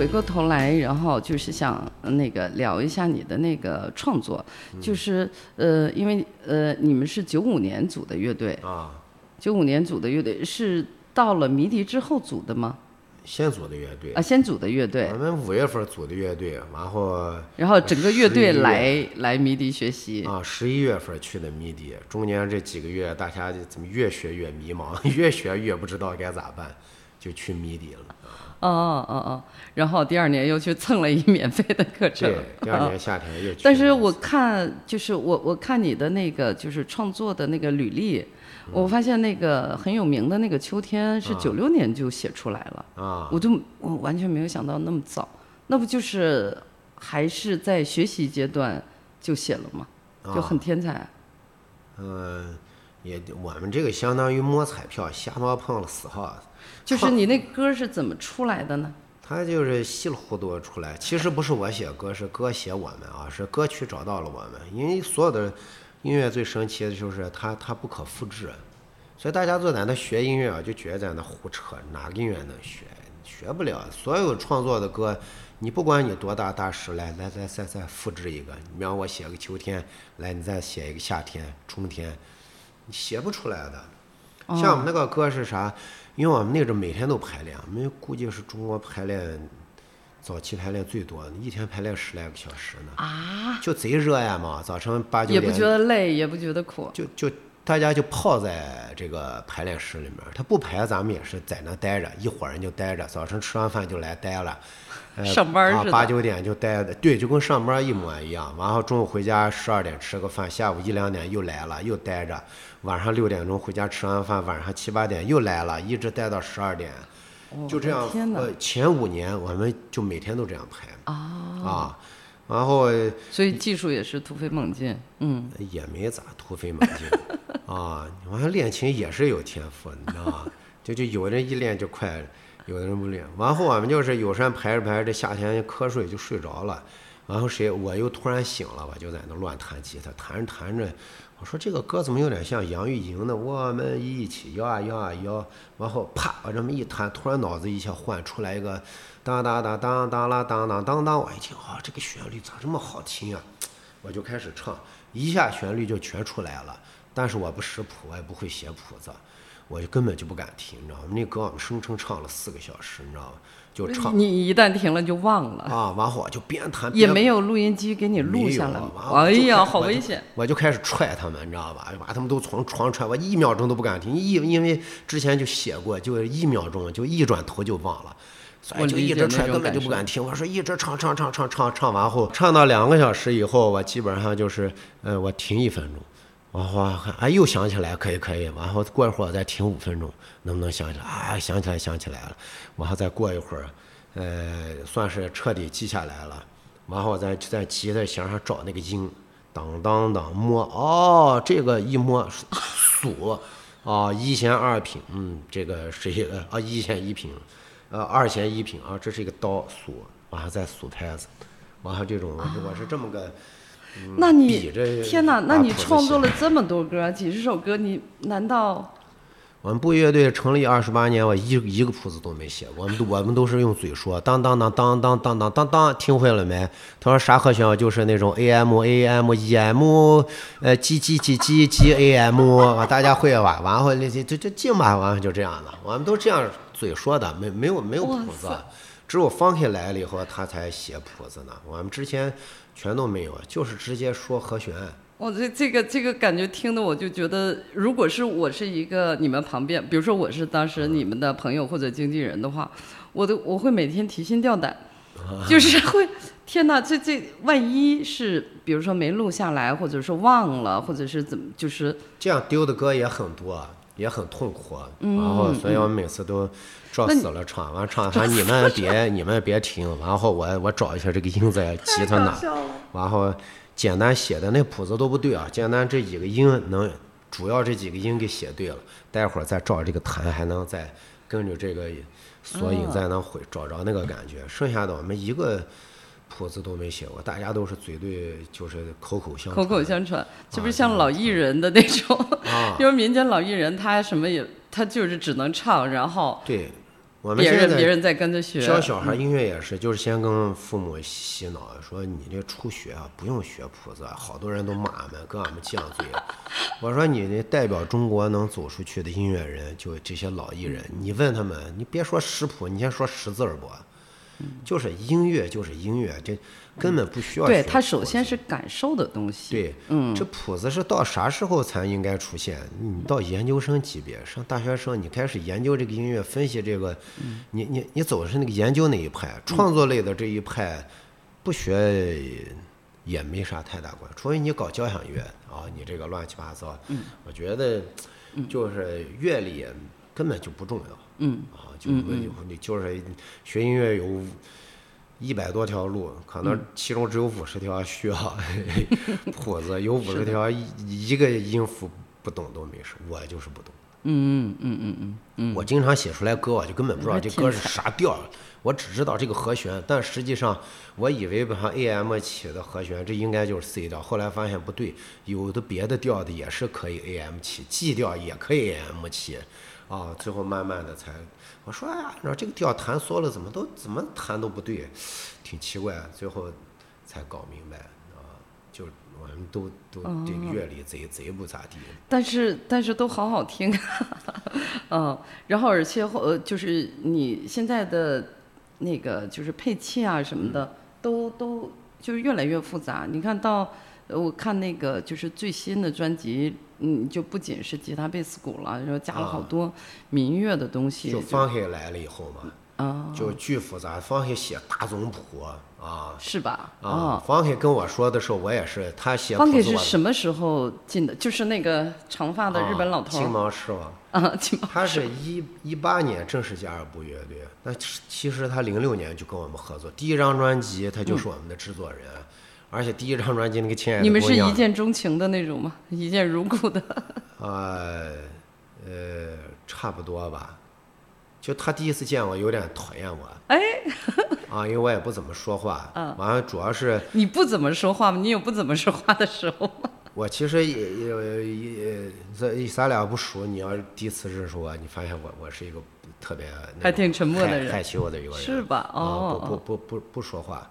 回过头来，然后就是想呃那个聊一下你的那个创作，就是呃，因为呃，你们是九五年组的乐队，啊，九五年组的乐队是到了迷笛之后组的吗？先组的乐队啊，，先组的乐队我，们五月份组的乐队，然后然后整个乐队来来迷笛学习。啊，十一月份去的迷笛，中间这几个月大家就怎么越学越迷茫，越学越不知道该咋办，就去迷笛了。哦哦哦哦，然后第二年又去蹭了一免费的课程。对，第二年夏天又去。但是我看，就是我我看你的那个就是创作的那个履历，我发现那个很有名的那个秋天是九六年就写出来了，啊，我就我完全没有想到那么早，那不就是还是在学习阶段就写了吗？就很天才。嗯，也我们这个相当于摸彩票，瞎猫碰了死耗子。就是你那歌是怎么出来的呢？他就是稀里糊涂出来，其实不是我写歌，是歌写我们啊，是歌曲找到了我们。因为所有的音乐最神奇的就是它它不可复制，所以大家都在那学音乐啊，就觉得在那胡扯，哪个音乐能学？学不了。所有创作的歌，你不管你多大大师，来来来再再复制一个，你比方我写个秋天，来你再写一个夏天、春天，你写不出来的。像我们那个歌是啥？因为我们那阵每天都排练，我们估计是中国排练早期排练最多的，一天排练十来个小时呢。啊，就贼热呀嘛，早晨八九点也不觉得累，也不觉得苦。就就大家就泡在这个排练室里面，他不排，咱们也是在那待着，一伙人就待着，早晨吃完饭就来待了。呃 上班啊八九点就待着，对，就跟上班一模一样。然后中午回家十二点吃个饭，下午一两点又来了，又待着。晚上六点钟回家吃完饭，晚上七八点又来了，一直待到十二点。哦就这样。呃，前五年我们就每天都这样拍啊！啊，然后所以技术也是突飞猛进，嗯，也没咋突飞猛进 啊。完了练琴也是有天赋，你知道吗？就就有的人一练就快，有的人不练。完后我们就是有时候排着排着，这夏天瞌睡就睡着了。然后谁我又突然醒了，我就在那乱弹吉他，弹着弹着，我说这个歌怎么有点像杨钰莹的《我们一起摇啊摇啊摇》。往后啪，我这么一弹，突然脑子一下换出来一个当当当当当啦当当当当，我一听啊，这个旋律咋这么好听啊？我就开始唱，一下旋律就全出来了。但是我不识谱，我也不会写谱子，我就根本就不敢听，你知道吗？那歌我们声称唱了四个小时，你知道吗？就唱你一旦停了就忘了，啊，完后我就边弹也没有录音机给你录下来哎呀，好危险！我就开始踹他们，你知道吧？把他们都从床踹，我一秒钟都不敢停，一因为之前就写过，就一秒钟就一转头就忘了。所以就一直踹，根本就不敢停。我说一直唱唱唱唱唱唱完后，唱到两个小时以后，我基本上就是，呃，我停一分钟，完后哎又想起来，可以可以，完后过一会儿再停五分钟，能不能想起来？啊，想起来想起来了，完后再过一会儿，呃，算是彻底记下来了。完后再在吉他弦上找那个音，当当当摸，哦，这个一摸是数，啊，一弦二品，嗯，这个是一个啊，一弦一品，呃，二弦一品啊，这是一个刀数，完后再数拍子，完后这种我是这么个，嗯那你天哪，那你创作了这么多歌，几十首歌，你难道我们布乐队成立二十八年，我一一个谱子都没写，我们都我们都是用嘴说，当当当当当当当当当，听会了没？他说啥和弦？就是那种 A M A M E M，呃 G G G G G A M，啊，大家会吧？完后就就就静吧，完后就这样的，我们都这样嘴说的，没没有没有谱子只有方 K 来了以后，他才写谱子呢。我们之前全都没有，就是直接说和弦。我这这个这个感觉听的，我就觉得，如果是我是一个你们旁边，比如说我是当时你们的朋友或者经纪人的话，我都我会每天提心吊胆，就是会，天哪，这这万一是比如说没录下来，或者说忘了，或者是怎么，就是这样丢的歌也很多，也很痛苦。然后，所以我每次都照死了唱，完唱完你们别你们别听，然后我我找一下这个音在吉他哪，完后简单写的那谱子都不对啊，简单这几个音能主要这几个音给写对了，待会儿再照这个弹还能再跟着这个索引再能回找着那个感觉，剩下的我们一个。谱子都没写过，大家都是嘴对，就是口口相口传。口相传，这不是啊像老艺人的那种，啊 因为民间老艺人他什么也他就是只能唱，然后对，我们别现在人别人在跟着学。教小孩音乐也是，就是先跟父母洗脑，说你这初学啊，不用学谱子，好多人都骂俺们，跟俺们犟嘴。我说你这代表中国能走出去的音乐人，就这些老艺人，你问他们，你别说识谱，你先说识字儿不？就是音乐就是音乐，这根本不需要对他首先是感受的东西。对，嗯，这谱子是到啥时候才应该出现？你到研究生级别，上大学生，你开始研究这个音乐，分析这个，你你你走的是那个研究那一派，创作类的这一派，不学也没啥太大关系，除非你搞交响乐啊，你这个乱七八糟，嗯我觉得就是乐理根本就不重要，嗯啊，就你就是学音乐有一百多条路，可能其中只有五十条需要 谱子，有五十条一一个音符不懂都没事，我就是不懂。嗯嗯嗯嗯嗯嗯，我经常写出来歌，我就根本不知道这歌是啥调，我只知道这个和弦，但实际上我以为比方 A M 起的和弦，这应该就是 C 调，后来发现不对，有的别的调的也是可以 A M 起，G 调也可以 A M 起，啊，最后慢慢的才我说哎呀，你说这个调弹缩了，怎么都怎么弹都不对，挺奇怪，最后才搞明白啊，就我们都都这个乐理贼贼不咋地。但是但是都好好听，嗯，然后而且呃就是你现在的那个就是配器啊什么的，都都就是越来越复杂。你看到呃我看那个就是最新的专辑，嗯，就不仅是吉他、贝斯、鼓了，然后加了好啊多民乐的东西。就放开来了以后嘛，啊，就巨复杂。方黑写大总谱啊是吧？啊哦，，方黑跟我说的时候，我也是他写方给是什么时候进的？就是那个长发的日本老头金儿毛狮王。啊，金毛他是一一八年正式加入布乐队，那其其实他零六年就跟我们合作，第一张专辑他就是我们的制作人，而且第一张专辑那个亲爱的你们是一见钟情的那种吗？一见如故的？呃呃差不多吧，就他第一次见我有点讨厌我，哎，啊，因为我也不怎么说话，嗯完了主要是你不怎么说话吗？你有不怎么说话的时候吗？我其实也也也这咱俩不熟，你要是第一次认识我，你发现我我是一个特别还挺沉默的人害害羞的一个人，是吧啊，哦不不不不不说话。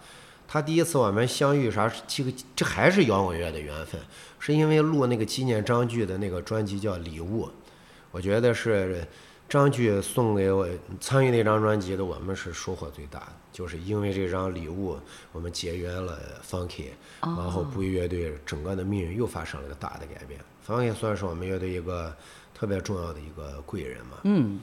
他第一次我们相遇啥？这个这还是摇滚乐的缘分，是因为录那个纪念张炬的那个专辑叫《礼物》，我觉得是张炬送给我参与那张专辑的，我们是收获最大的，就是因为这张礼物，我们结缘了 Funky，然后布衣乐队整个的命运又发生了个大的改变。Funky 算是我们乐队一个特别重要的一个贵人嘛。嗯，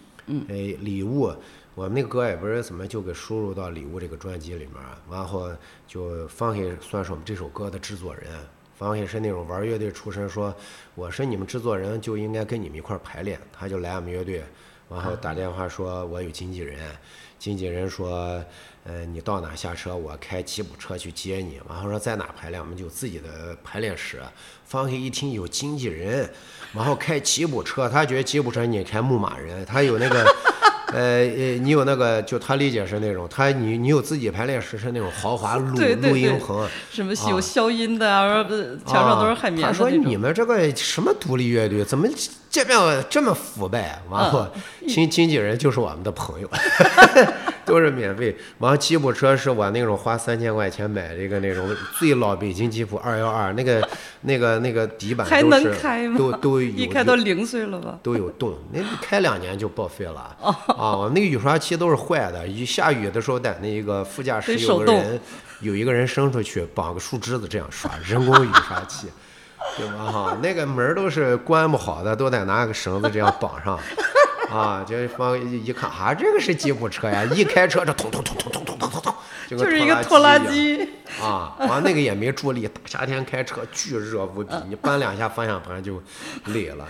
哎，礼物，我们那个歌也不是怎么就给输入到《礼物》这个专辑里面儿，然后就方黑算是我们这首歌的制作人。方黑是那种玩乐队出身，说我是你们制作人，就应该跟你们一块儿排练。他就来我们乐队，然后打电话说我有经纪人，经纪人说，呃，你到哪下车，我开吉普车去接你。然后说在哪排练，我们就自己的排练室。方黑一听有经纪人，然后开吉普车，他觉得吉普车你开牧马人，他有那个。呃呃，你有那个，就他理解是那种，他你你有自己排练室是那种豪华录对对录音对棚，什么有消音的啊，呃墙上都是海绵他说。你们这个什么独立乐队，怎么这边这么腐败？完后嗯经经纪人就是我们的朋友，都是免费。完吉普车是我那种花三千块钱买的一个那种最老北京吉普二幺二，那个那个那个底板还能开吗？都都有 一开都零碎了吧？都有洞，那开两年就报废了。啊，我们那个雨刷器都是坏的，一下雨的时候，在那个副驾驶有个人，有一个人伸出去绑个树枝子这样刷，人工雨刷器，对吧？哈，那个门儿都是关不好的，都得拿个绳子这样绑上。啊，这放一一看啊，这个是吉普车呀！一开车这咚咚咚咚咚咚咚咚咚，就是一个拖拉机。啊，完那个也没助力，大夏天开车巨热无比，你搬两下方向盘就累了。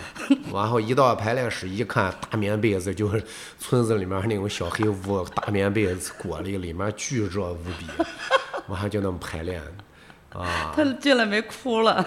然后一到排练室一看，大棉被子就是村子里面那种小黑屋，大棉被子裹里，里面巨热无比，完后就那么排练。啊，他进来没哭了。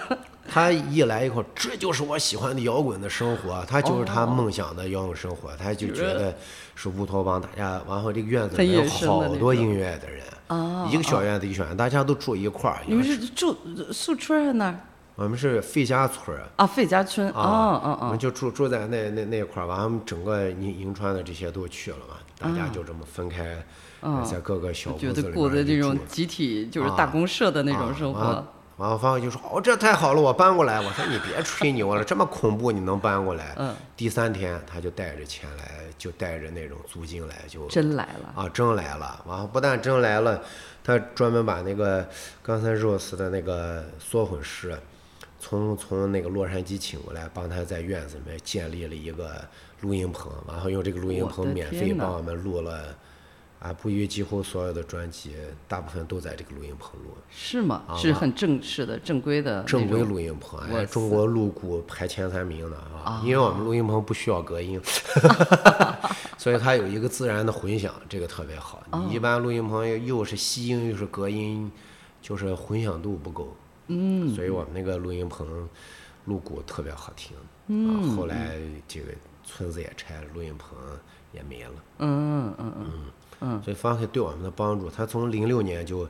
他一来以后，这就是我喜欢的摇滚的生活，他就是他梦想的摇滚生活，他就觉得是乌托邦，大家，然后这个院子里有好多音乐的人，啊一个小院子一个小院子，大家都住一块儿。你们是住宿村在那儿？我们是费家村。儿啊？费家村啊，哦哦哦，我们就住住在那那那块儿，完了我们整个银银川的这些都去了嘛，大家就这么分开，啊在各个小屋子里面觉得过的这种集体就是啊。大公社的那种生活啊完了。完了，方就说：“哦，这太好了，我搬过来。”我说：“你别吹牛了，这么恐怖，你能搬过来？”嗯。第三天他就带着钱来，就带着那种租金来，就真来了啊，真来了。完后不但真来了，他专门把那个刚才 Rose 的那个缩混师，从从那个洛杉矶请过来，帮他在院子里面建立了一个录音棚，然后用这个录音棚免费帮我们录了。啊，不于几乎所有的专辑，大部分都在这个录音棚录。是吗？是很正式的、正规的正规录音棚，中国录鼓排前三名的啊，因为我们录音棚不需要隔音，所以它有一个自然的混响，这个特别好。哦你一般录音棚又又是吸音又是隔音，就是混响度不够。嗯，所以我们那个录音棚录鼓特别好听。嗯，后来这个村子也拆了，录音棚也没了。嗯嗯嗯嗯，所以方黑对我们的帮助，他从零六年就，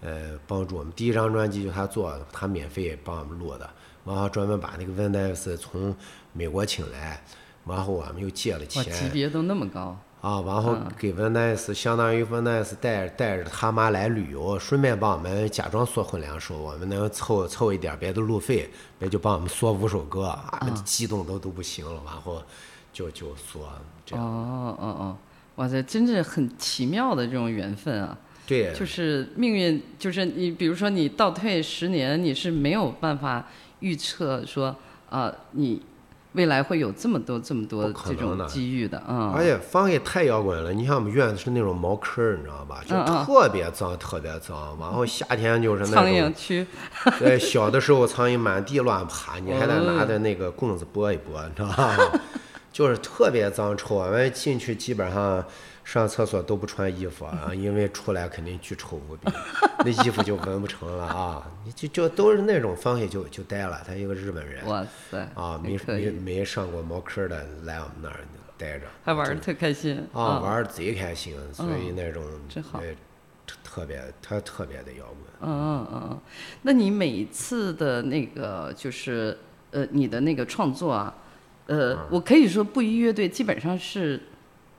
呃，帮助我们第一张专辑就他做的，他免费帮我们录的，然后专门把那个 Van Nice 从美国请来，然后我们又借了哇，钱级别都那么高。啊，然后给 Van Nice 相当于 Van Nice 带带着他妈来旅游，顺便帮我们假装缩混两首，我们能凑凑一点别的路费，别就帮我们缩五首歌，啊，激动都都不行了，然后就就缩这样，哦哦哦，哇塞，真是很奇妙的这种缘分啊！对，就是命运，就是你，比如说你倒退十年，你是没有办法预测说，啊、你未来会有这么多这么多这种机遇的啊。而且方也太摇滚了，你像我们院子是那种茅坑儿，你知道吧？就特别脏，特别脏。然后夏天就是那种，蝇区，对，小的时候苍蝇满地乱爬，你还得哦拿着那个棍子拨一拨，你知道吧？就是特别脏臭。我们进去基本上上厕所都不穿衣服啊，因为出来肯定巨臭无比，那衣服就闻不成了啊！你就就都是那种方式就就待了，他一个日本人哇塞啊，没没没上过茅坑儿的来我们那儿待着，还玩的特开心啊，玩儿贼开心，所以那种真好呃特特别他特别的摇滚。嗯嗯嗯嗯，那你每一次的那个就是呃你的那个创作啊，呃，我可以说布衣乐队基本上是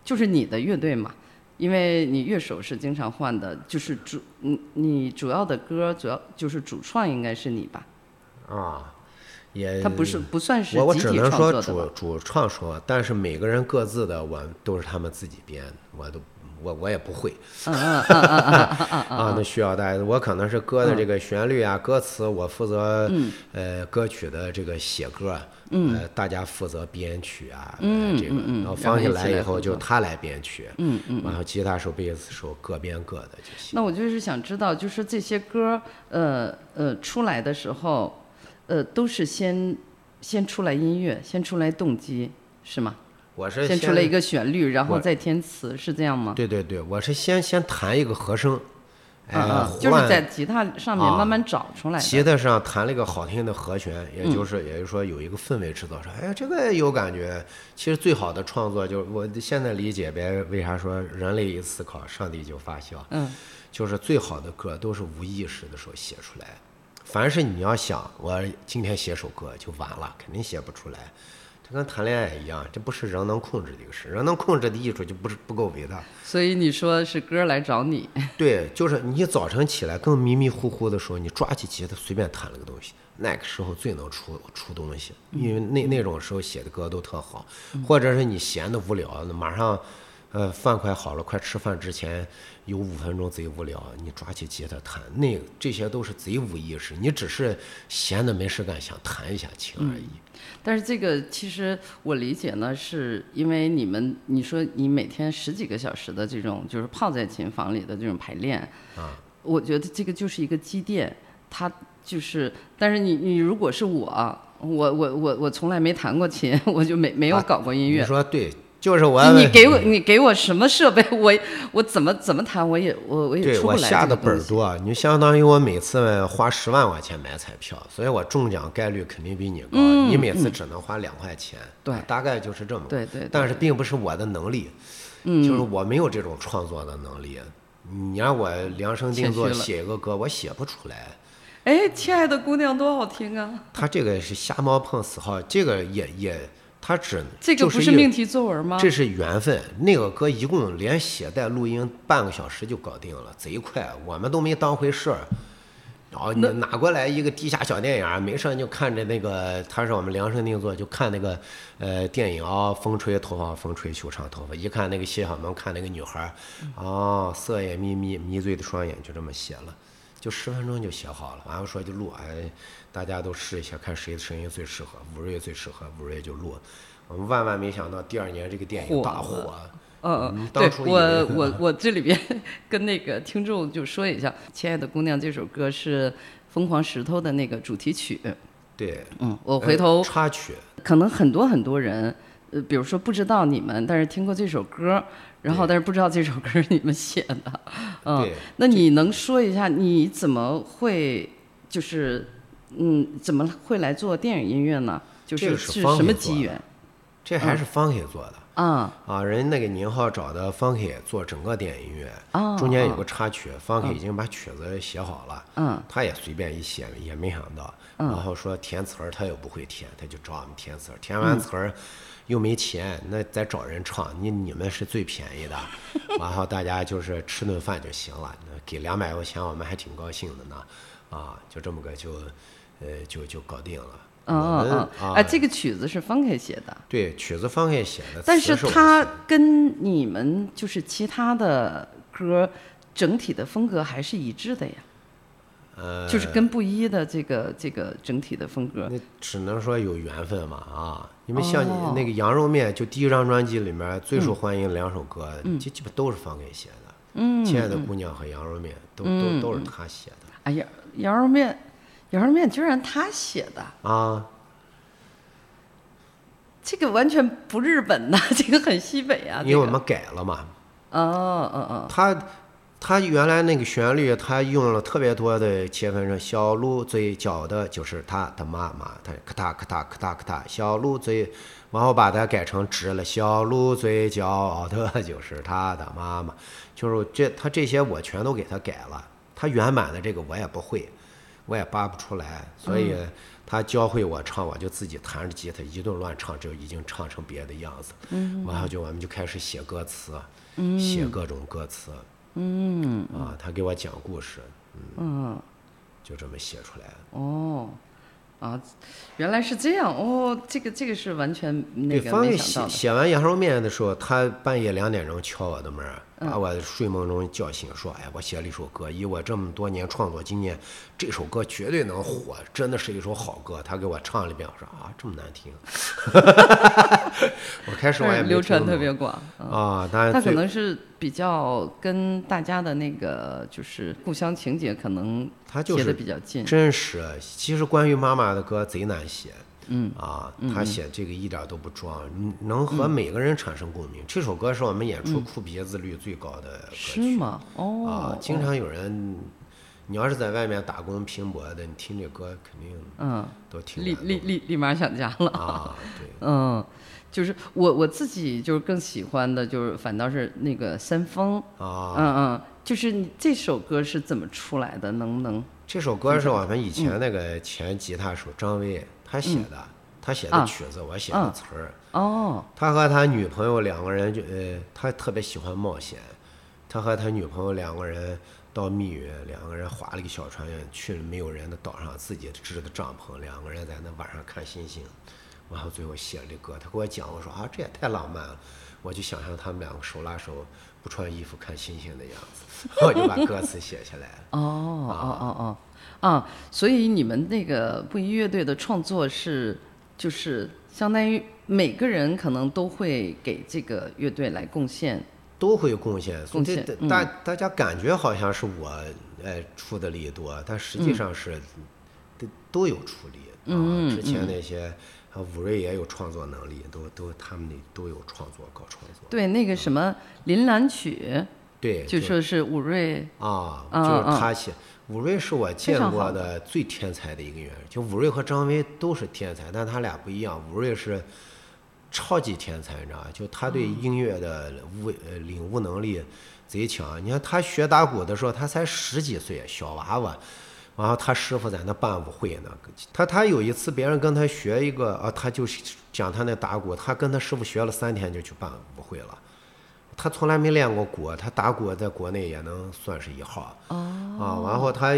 就是你的乐队嘛，因为你乐手是经常换的，就是主你你主要的歌主要就是主创应该是你吧？啊，也他不是不算是我只能说？主主创说，但是每个人各自的我都是他们自己编，我都我我也不会嗯嗯嗯嗯嗯嗯 啊，那需要大家，我可能是歌的这个旋律啊、歌词，我负责嗯呃歌曲的这个写歌，呃大家负责编曲啊，呃这个，然后然放下来以后就他来编曲，嗯嗯。然后吉他手、贝斯手各编各的就行。那我就是想知道，就是这些歌，呃呃，出来的时候，呃，都是先先出来音乐，先出来动机，是吗？我是先出来一个旋律，然后再填词，是这样吗？对对对，我是先先弹一个和声，哎，嗯嗯，就是在吉他上面啊慢慢找出来吉。他上弹了一个好听的和弦，嗯也就是、也就是说有一个氛围制造上，哎，这个有感觉。其实最好的创作就是我现在理解呗，为啥说人类一思考，上帝就发笑？嗯，就是最好的歌都是无意识的时候写出来。凡是你要想，我今天写首歌就完了，肯定写不出来。这跟谈恋爱一样，这不是人能控制的一个事，人能控制的艺术就不是不够伟大。所以你说是歌来找你，对，就是你早晨起来更迷迷糊糊的时候，你抓起吉他随便弹了个东西，那个时候最能出出东西，因为那那种时候写的歌都特好，或者是你闲的无聊，马上，呃，饭快好了，快吃饭之前有五分钟贼无聊，你抓起吉他弹，那这些都是贼无意识，你只是闲的没事干想弹一下琴而已。但是这个其实我理解呢，是因为你们你说你每天十几个小时的这种就是泡在琴房里的这种排练啊，我觉得这个就是一个积淀，它就是，但是你你如果是我，我我我我从来没弹过琴，我就没没有搞过音乐你。说对，就是我你给我你给我什么设备，我我怎么怎么弹，我也我我也出不来下的。本儿多，你相当于我每次花十万块钱买彩票，所以我中奖概率肯定比你高。你每次只能花两块钱，嗯对大概就是这么。对对对但是并不是我的能力，嗯就是我没有这种创作的能力。你让我量身定做写一个歌，我写不出来。哎，亲爱的姑娘多好听啊！他这个是瞎猫碰死耗，这个也也，他只这个不是命题作文吗？这是缘分。那个歌一共连写带录音半个小时就搞定了，贼快，我们都没当回事儿。然后你拿过来一个地下小电影，没事就看着那个，他是我们量身定做，就看那个呃电影啊，风吹头发，风吹修长头发。一看那个谢小萌，看那个女孩儿，哦，色眼眯眯，迷醉的双眼，就这么写了，就十分钟就写好了。完了说就录，哎，大家都试一下，看谁的声音最适合，吴瑞最适合，吴瑞就录。我们万万没想到，第二年这个电影大火。嗯嗯，当对我我我这里边 跟那个听众就说一下，《亲爱的姑娘》这首歌是《疯狂石头》的那个主题曲。对，嗯，我回头呃插曲，可能很多很多人，呃，比如说不知道你们，但是听过这首歌，然后但是不知道这首歌是你们写的。嗯，那你能说一下你怎么会就是嗯怎么会来做电影音乐呢？就这个是什么机缘这还是方 K 做的。啊？啊，人那个宁浩找的方 K 做整个电影音乐，哦中间有个插曲，方 K 已经把曲子写好了，嗯他也随便一写，也没想到，然后说填词儿他又不会填，他就找我们填词儿，填完词儿又没钱，那再找人唱，你你们是最便宜的，然后大家就是吃顿饭就行了，那给两百块钱我们还挺高兴的呢，啊，就这么个就，呃，就就搞定了。嗯嗯嗯，啊哎，，这个曲子是方凯写的。对，曲子方凯写的，但是他跟你们就是其他的歌整体的风格还是一致的呀。呃，就是跟布衣的这个这个整体的风格。那只能说有缘分嘛啊！因为像那个羊肉面，就第一张专辑里面最受欢迎两首歌，基基本都是方给写的。嗯，亲爱的姑娘和羊肉面都都都是他写的哎呀，羊肉面，羊肉面居然他写的，啊。这个完全不日本呐，这个很西北啊。这个因为我们改了嘛，哦哦哦，他他原来那个旋律，他用了特别多的切分成小鹿最骄傲的就是他的妈妈，他咔嗒咔嗒咔嗒咔嗒，小鹿最，然后把它改成直了，小鹿最骄傲的就是他的妈妈，就是这他这些我全都给他改了，他原版的这个我也不会，我也扒不出来，所以他教会我唱，我就自己弹着吉他一顿乱唱，就已经唱成别的样子。嗯，然后就我们就开始写歌词，写各种歌词。嗯，啊，他给我讲故事，嗯，就这么写出来的。哦，啊，原来是这样哦，这个这个是完全那对，个方玉写没想到的。写完羊肉面的时候，他半夜两点钟敲我的门把我睡梦中叫醒，说：“哎，我写了一首歌，以我这么多年创作经验，这首歌绝对能火，真的是一首好歌。”他给我唱了一遍，我说：“啊，这么难听。”我开始我也没流传特别广，嗯啊，但他可能是比较跟大家的那个就是故乡情节可能他就是比较近。真实。其实关于妈妈的歌贼难写，嗯啊，他写这个一点都不装，嗯能和每个人产生共鸣。这首歌是我们演出哭鼻子率最高的歌曲是吗？哦，啊，经常有人，你要是在外面打工拼搏的，你听这歌肯定嗯，都挺立立立立马想家了。啊，对，嗯，就是我我自己就是更喜欢的，就是反倒是那个三丰。啊，嗯嗯，就是你这首歌是怎么出来的？能不能？这首歌是我们以前那个前吉他手张威他写的，他写的啊曲子，我写的词儿。哦，他和他女朋友两个人就呃，他特别喜欢冒险，他和他女朋友两个人到密云，两个人划了一个小船去了没有人的岛上，自己支的帐篷，两个人在那晚上看星星，然后最后写了这歌。他给我讲，我说啊，这也太浪漫了，我就想象他们两个手拉手不穿衣服看星星的样子，我就把歌词写下来了。哦哦哦哦，啊，所以你们那个布衣乐队的创作是，就是相当于每个人可能都会给这个乐队来贡献。都会贡献，贡献嗯大大家感觉好像是我哎出的力多，但实际上是都都有出力嗯啊。之前那些啊武瑞也有创作能力，都都他们那都有创作搞创作。对，那个什么《铃兰曲对，》，就说是武瑞，啊，嗯就是嗯他写。武瑞是我见过的最天才的一个演员，就武瑞和张威都是天才，但他俩不一样。武瑞是超级天才，你知道吧？就他对音乐的悟呃领悟能力贼强。你看他学打鼓的时候，他才十几岁，小娃娃。然后他师傅在那办舞会呢，他他有一次别人跟他学一个啊，他就是讲他那打鼓，他跟他师傅学了三天就去办舞会了。他从来没练过鼓，他打鼓在国内也能算是一号。啊，然后他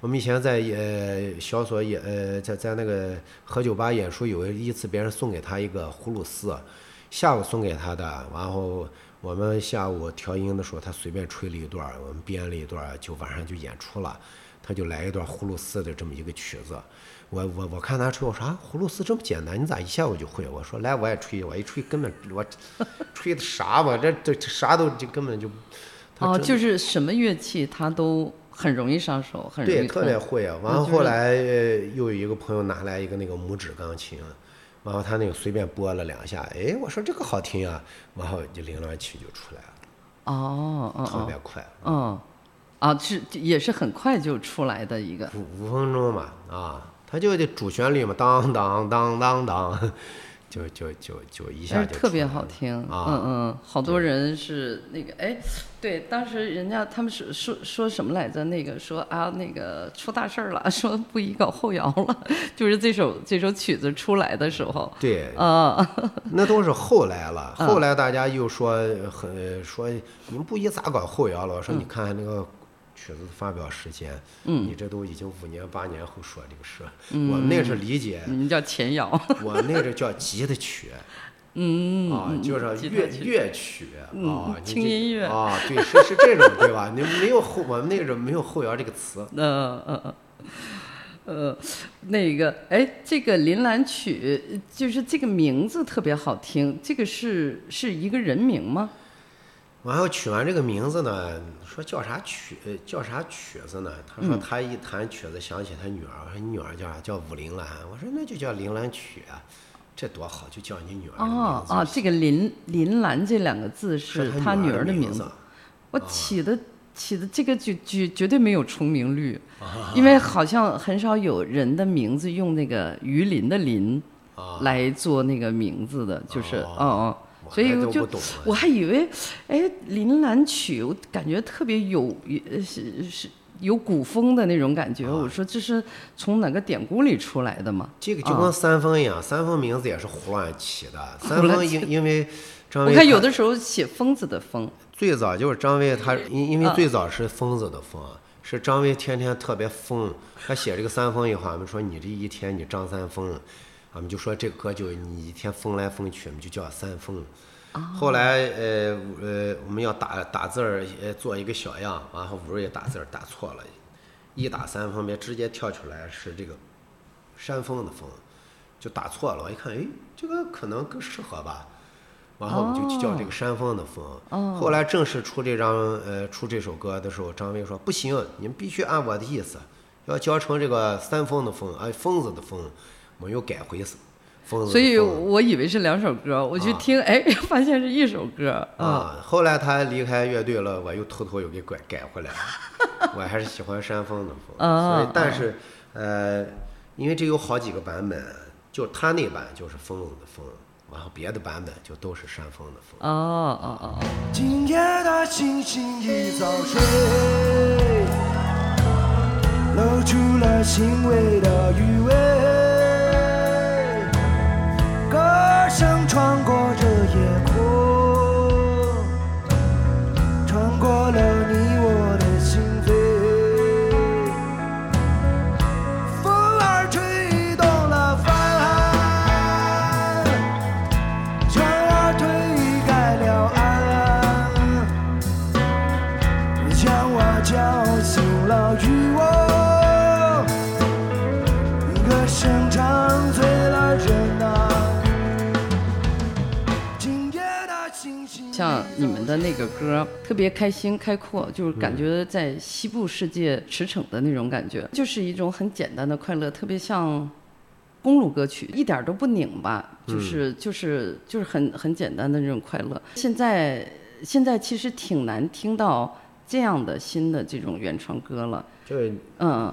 我们以前在呃小所演呃在在那个何酒吧演出，有一次别人送给他一个葫芦丝，下午送给他的，然后我们下午调音的时候，他随便吹了一段，我们编了一段，就晚上就演出了，他就来一段葫芦丝的这么一个曲子。我我我看他吹，我说啊，葫芦丝这么简单，你咋一下午就会？我说来，我也吹，我一吹根本我 吹的啥吧，这这这啥都就根本就，哦，就是什么乐器他都很容易上手，很容易对，特别会啊。完了后来呃又有一个朋友拿来一个那个拇指钢琴，然后他那个随便拨了两下，哎，我说这个好听啊，然后就零乱曲就出来了，哦哦哦特别快，嗯，啊，是也是很快就出来的一个，五五分钟嘛啊，他就得主旋律嘛，当当当当当，就就就就一下就特别好听，啊嗯嗯，好多人是那个哎，对，当时人家他们是说说什么来着？那个说啊，那个出大事儿了，说不宜搞后摇了，就是这首这首曲子出来的时候，对，啊，那都是后来了。嗯后来大家又说很说你们不宜咋搞后摇了？我说嗯你看那个曲子的发表时间，你这都已经五年八年后说这个事。嗯我们那是理解，你们叫前摇，我那是叫急的曲，嗯啊，嗯就是乐乐曲啊，轻音乐啊，对，是是这种对吧？你没有后，我们那个没有后摇这个词，嗯嗯嗯，呃，那个，哎，这个《铃兰曲》就是这个名字特别好听，这个是是一个人名吗？完后取完这个名字呢，说叫啥曲呃叫啥曲子呢？他说他一弹曲子想起他女儿，说你女儿叫啥？叫武铃兰。我说那就叫铃兰曲啊，这多好，就叫你女儿的名字哦哦，这个林林兰这两个字是他女儿的名字字。。我起的起的这个绝绝绝对没有重名率，啊因为好像很少有人的名字用那个鱼鳞的鳞啊来做那个名字的，就是哦哦哦，我所以我就我还以为，哎，铃兰曲，我感觉特别有呃是是有古风的那种感啊觉。我说这是从哪个典故里出来的嘛？这个就跟三丰一样，三丰名字也是胡乱起的。三丰因因为张我看有的时候写疯子的疯，最早就是张卫他，因因为啊最早是疯子的疯，是张卫天天特别疯，他写这个三丰以后，俺们说你这一天你张三疯，俺们就说这个歌就你一天疯来疯去，我们就叫三疯。后来呃呃我们要打打字儿，呃做一个小样，然后五也打字儿打错了，一打三分别直接跳出来是这个山峰的峰，就打错了。我一看，哎，这个可能更适合吧。然后我们就叫这个山峰的峰。后来正式出这张呃出这首歌的时候，张威说不行，你们必须按我的意思，要教成这个三峰的峰，哎疯子的疯，我们又改回疯子的所以我以为是两首歌，我去听，哎，发现是一首歌啊。啊，后来他离开乐队了，我又偷偷又给改改回来了。我还是喜欢山峰的风，啊所以但是呃，因为这有好几个版本，就他那版就是疯子的疯，然后别的版本就都是山峰的风。哦哦哦，今夜的星星已早睡，露出了欣慰的余味。声穿过这夜空，穿过了像你们的那个歌特别开心开阔，就是感觉在西部世界驰骋的那种感觉，就是一种很简单的快乐，特别像公路歌曲，一点儿都不拧巴，就是就是就是很很简单的那种快乐。现在现在其实挺难听到这样的新的这种原创歌了，就是嗯。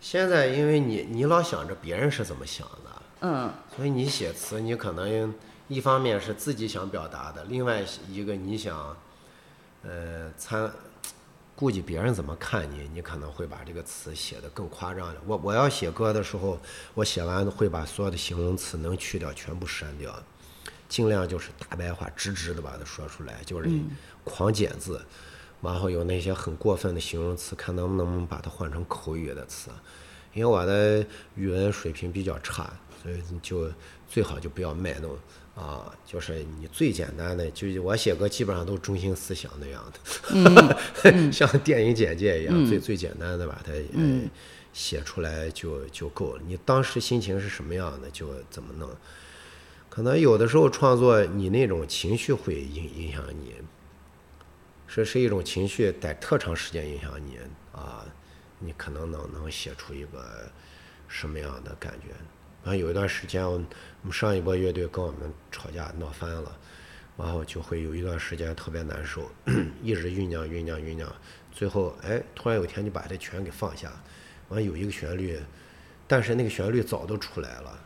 现在，因为你你老想着别人是怎么想的，嗯。所以你写词，你可能一方面是自己想表达的，另外一个你想，呃，参顾及别人怎么看你，你可能会把这个词写得更夸张了。我我要写歌的时候，我写完会把所有的形容词能去掉全部删掉，尽量就是大白话直直的把它说出来，就是狂减字。然后有那些很过分的形容词，看能不能把它换成口语的词。因为我的语文水平比较差，所以就最好就不要卖弄啊，就是你最简单的，就是我写歌基本上都是中心思想那样的，像电影简介一样，最最简单的把它嗯写出来就就够了。你当时心情是什么样的，就怎么弄。可能有的时候创作，你那种情绪会影影响你，是是一种情绪在特长时间影响你啊，你可能能能写出一个什么样的感觉。然后有一段时间，我们我们上一波乐队跟我们吵架闹翻了，然后就会有一段时间特别难受，一直酝酿酝酿酝酿，最后哎，突然有一天就把这全给放下，完有一个旋律，但是那个旋律早都出来了。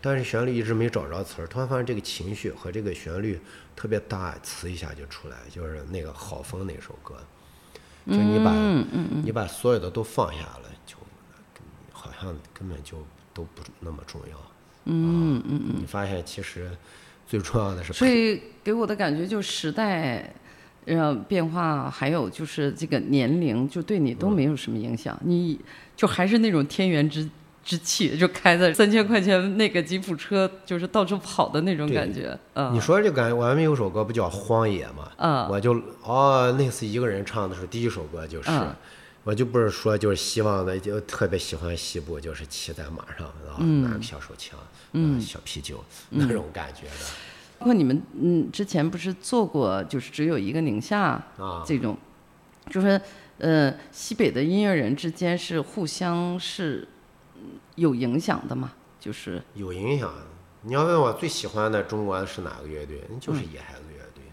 但是旋律一直没找着词儿，突然发现这个情绪和这个旋律特别搭，词一下就出来，就是那个好风那首歌，就你把、你把所有的都放下了，就好像根本就都不那么重要。嗯嗯嗯，你发现其实最重要的是所以给我的感觉就时代，呃，变化，还有就是这个年龄，就对你都没有什么影响，你就还是那种天元之之气，就开着三千块钱那个吉普车，就是到处跑的那种感觉。嗯，你说这感觉，我们有首歌不叫《荒野》吗？嗯。我就哦，那次一个人唱的时候第一首歌，就是、嗯。我就不是说就是希望的，就特别喜欢西部，就是骑在马上然后，拿个小手枪，嗯，小啤酒、那种感觉的。包括你们嗯之前不是做过，就是只有一个宁夏啊这种，就是呃西北的音乐人之间是互相是嗯有影响的嘛？就是有影响。你要问我最喜欢的中国是哪个乐队，就是嗯野孩子乐队。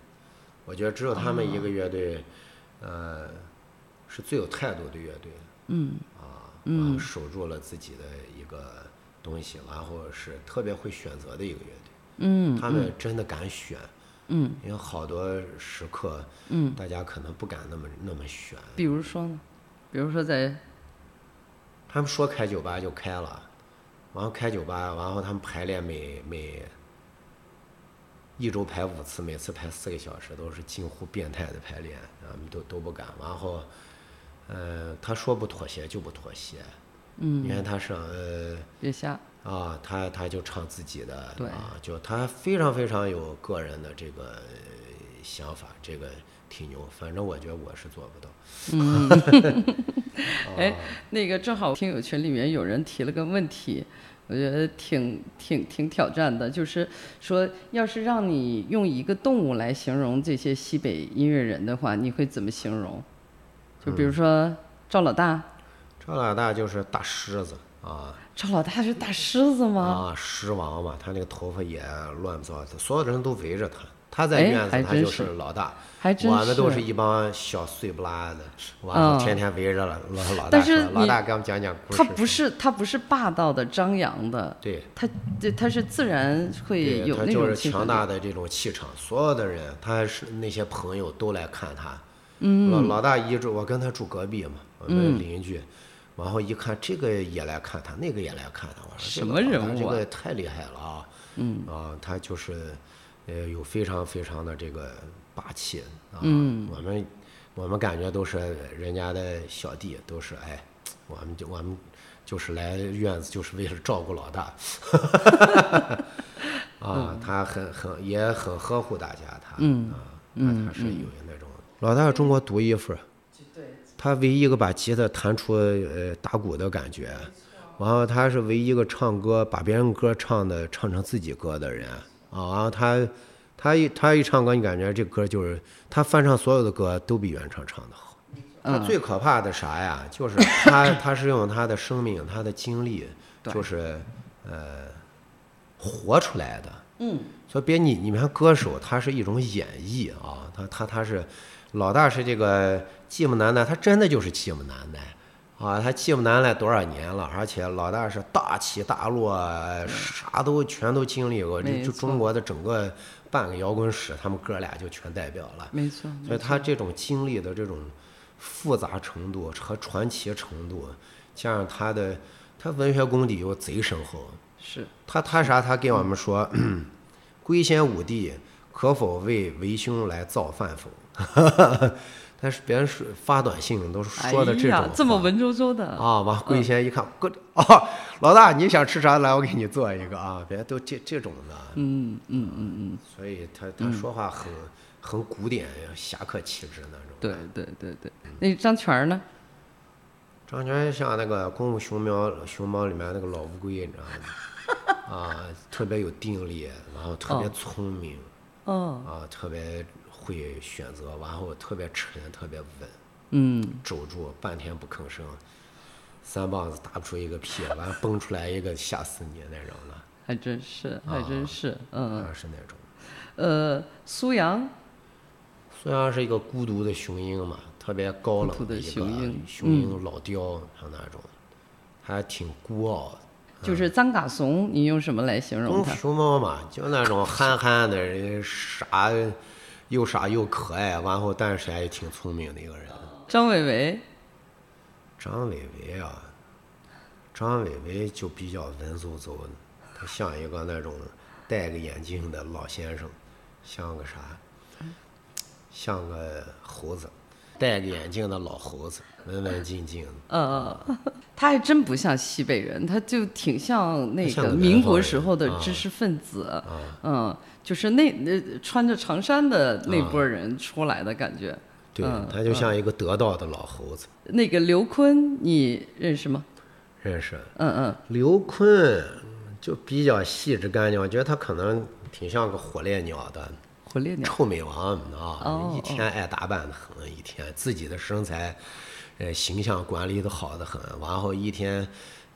我觉得只有他们一个乐队，呃，是最有态度的乐队。嗯啊，然后守住了自己的东西，然后是特别会选择的一个乐队。嗯他们真的敢选，嗯因为好多时刻，嗯，大家可能不敢那么那么选。比如说呢？比如说在他们说开酒吧就开了，然后开酒吧，然后他们排练每每一周排五次，每次排四个小时，都是近乎变态的排练，啊，都都不敢。然后，呃，他说不妥协就不妥协，嗯你看他是呃。月下，啊，他他就唱自己的，对啊，就他非常非常有个人的这个呃想法，这个挺牛。反正我觉得我是做不到。哎，那个正好听友群里面有人提了个问题，我觉得挺挺挺挑战的，就是说，要是让你用一个动物来形容这些西北音乐人的话，你会怎么形容？就比如说赵老大，赵老大就是大狮子啊赵老大是大狮子吗？啊，狮王嘛，他那个头发也乱糟糟，所有的人都围着他。他在哎院子，他就是老大，还真我们都是是一帮小碎不拉的，完嗯了天天围着了老老大但是，老大给我们讲讲故事。他不是他不是霸道的张扬的，对，他对他是自然会，有那他就是种强大的这种气场，所有的人，他是那些朋友都来看他。嗯，老老大一住，我跟他住隔壁嘛，我嗯们邻居，然后一看这个也来看他，那个也来看他，我说什么人物啊？这个太厉害了啊！嗯。啊，他就是呃有非常非常的这个霸气啊。嗯，我们我们感觉都是人家的小弟，都是哎，我们就我们就是来院子就是为了照顾老大。啊，他很很也很呵护大家，他嗯。啊，他他是有那种老大是中国独一份儿，他唯一一个把吉他弹出呃打鼓的感觉，然后他是唯一一个唱歌把别人歌唱的唱成自己歌的人啊，然后他他一他一唱歌，你感觉这歌就是他翻唱所有的歌都比原唱唱的好。他最可怕的啥呀？就是他 他是用他的生命、他的经历，就是呃活出来的。嗯，所以别你你们看歌手，他是一种演绎啊，他他他是老大是这个寂寞难耐，他真的就是寂寞难耐啊，他寂寞难耐多少年了，而且老大是大起大落，啥都全都经历过，这就中国的整个半个摇滚史，他们哥俩就全代表了。没错，所以他这种经历的这种复杂程度和传奇程度，加上他的他文学功底又贼深厚，是他他啥？他给我们说，龟仙武帝可否为为兄来造饭否？但是别人是发短信都是说的这种，这么文绉绉的，啊，完龟仙一看，哥 哦，老大你想吃啥？来，我给你做一个啊！别都这这种的，嗯嗯嗯嗯，所以他他说话很很古典，侠客气质那种。对对对对。那张全儿呢？张全像那个《功夫熊猫》熊猫里面那个老乌龟，你知道吗？啊，特别有定力，然后特别哦聪明，哦，啊，特别会选择，然后特别沉，特别稳，嗯，肘住半天不吭声，三棒子打不出一个屁，完了蹦出来一个吓死你那种的，还真是，还真是，嗯啊是那种。呃，苏阳，苏阳是一个孤独的雄鹰嘛，特别高冷的一个雄鹰雄鹰老雕，像那种，还挺孤傲。就是张嘎怂，你用什么来形容他？熊猫嘛，就那种憨憨的人，傻又傻又可爱，完后但是也挺聪明的一个人。张伟伟，张伟伟啊，张伟伟就比较文绉绉的，他像一个那种戴个眼镜的老先生，像个啥？像个猴子，戴个眼镜的老猴子。文文静静。呃，他还真不像西北人，他就挺像那个民国时候的啊知识分子，嗯，就是那那穿着长衫的那波人出来的感觉。对嗯，他就像一个得道的老猴子。那个刘坤，你认识吗？认识嗯嗯，刘坤，就比较细致干净，我觉得他可能挺像个火烈鸟的。火烈鸟。臭美王啊，哦一天爱打扮的很，一天自己的身材，呃，形象管理的好的很，然后一天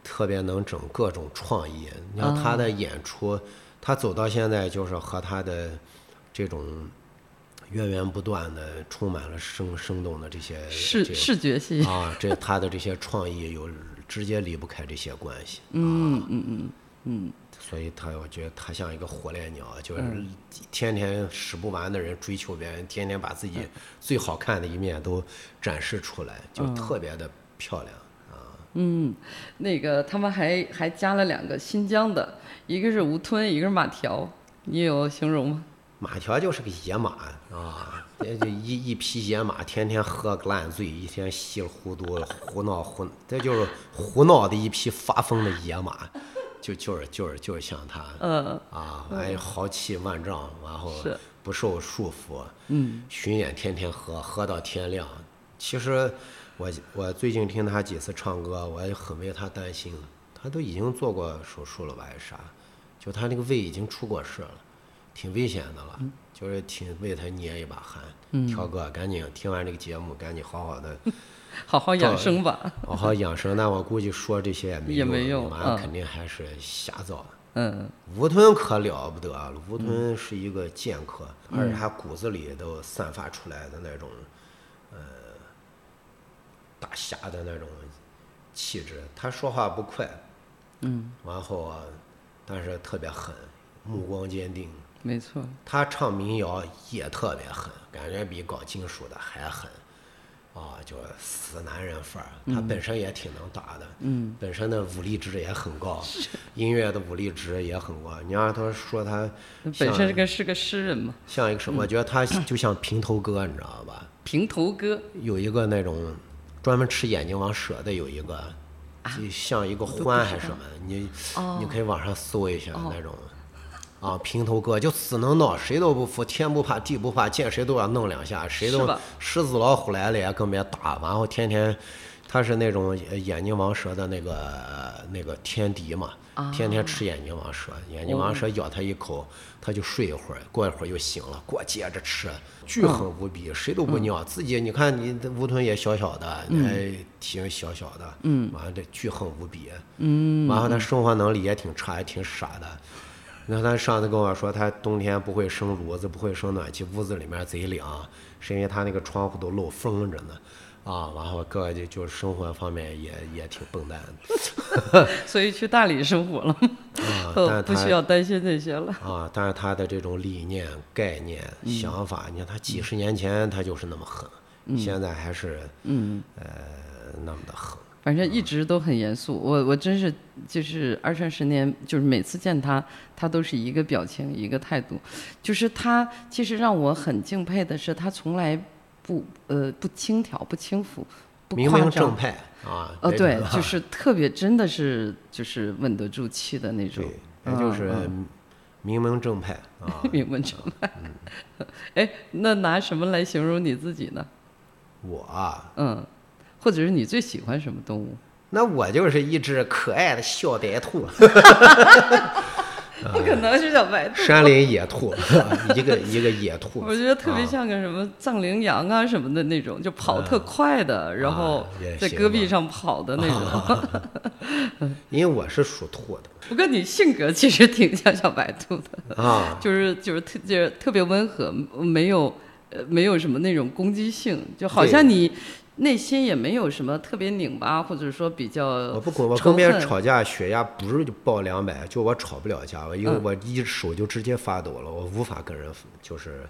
特别能整各种创意。你像他的演出，他走到现在就是和他的这种源源不断的、充满了生生动的这些视这视觉系，啊，这他的这些创意有直接离不开这些关系。嗯嗯嗯嗯，所以他，我觉得他像一个火烈鸟，就是嗯天天使不完的人追求别人，天天把自己最好看的一面都展示出来，就嗯特别的漂亮啊。那个他们还还加了两个新疆的，一个是吴吞，一个是马条，你有形容吗？马条就是个野马啊，这就一一匹野马，天天喝个烂醉，一天稀里糊涂胡闹胡，这就是胡闹的一匹发疯的野马，就就是就是就是像他，嗯啊，哎豪气万丈，然后不受束缚，嗯，巡演天天喝，喝到天亮。其实我我最近听他几次唱歌，我也很为他担心，他都已经做过手术了吧，还是啥？就他那个胃已经出过事了，挺危险的了，就是挺为他捏一把汗。条哥，赶紧听完这个节目，赶紧好好的 好好养生吧。好好养生。那我估计说这些也没也没用肯定还是瞎造。嗯吴吞可了不得了，吴吞是一个剑客，而且他骨子里都散发出来的那种，呃，大侠的那种气质。他说话不快，嗯，然后啊，但是特别狠，目光坚定。没错。他唱民谣也特别狠，感觉比搞金属的还狠，啊，就死男人范儿。他本身也挺能打的，嗯，本身的武力值也很高，音乐的武力值也很高。你让他说他本身是个是个诗人嘛，像一个什么，我觉得他就像平头哥，你知道吧？平头哥。有一个那种专门吃眼睛王蛇的，有一个，就像一个獾还是什么，你你可以网上搜一下那种。啊，平头哥就死能闹，谁都不服，天不怕地不怕，见谁都要弄两下，谁都狮子老虎来了也更别打，然后天天，他是那种呃眼睛王蛇的那个那个天敌嘛，天天吃眼睛王蛇，眼睛王蛇咬他一口，他就睡一会儿，过一会儿又醒了，过接着吃，巨狠无比，谁都不尿，自己你看你这吴吞也小小的，哎，体型小小的，嗯，完了这巨狠无比，嗯，然后他生活能力也挺差，也挺傻的。你看他上次跟我说，他冬天不会生炉子，不会生暖气，屋子里面贼凉，是因为他那个窗户都漏风着呢，啊，然后各就就是生活方面也也挺笨蛋的，所以去大理生活了，啊，哦但是他不需要担心这些了。啊，但是他的这种理念、概念、嗯想法，你看他几十年前他就是那么狠，现在还是嗯，呃那么的狠。反正一直都很严肃。我我真是就是二三十年，就是每次见他，他都是一个表情一个态度。就是他其实让我很敬佩的是，他从来不呃不轻佻不轻浮，不明夸张。明正派啊，哦，对，就是特别真的是就是稳得住气的那种对，，也就是嗯明明正派啊。明文正派。哎，那拿什么来形容你自己呢？我啊，嗯，或者是你最喜欢什么动物？那我就是一只可爱的小白兔，不可能是小白兔。山林野兔，一个一个野兔。我觉得特别啊像个什么藏羚羊啊什么的那种，就跑特快的，然后在戈壁上跑的那种。因为我是属兔的不过你性格其实挺像小白兔的，啊，就是就是特就是特别温和，没有呃没有什么那种攻击性，就好像你内心也没有什么特别拧巴，或者说比较我不管，我跟别人吵架，血压不是就报两百，就我吵不了架，我因为我一手就直接发抖了，我无法跟人就是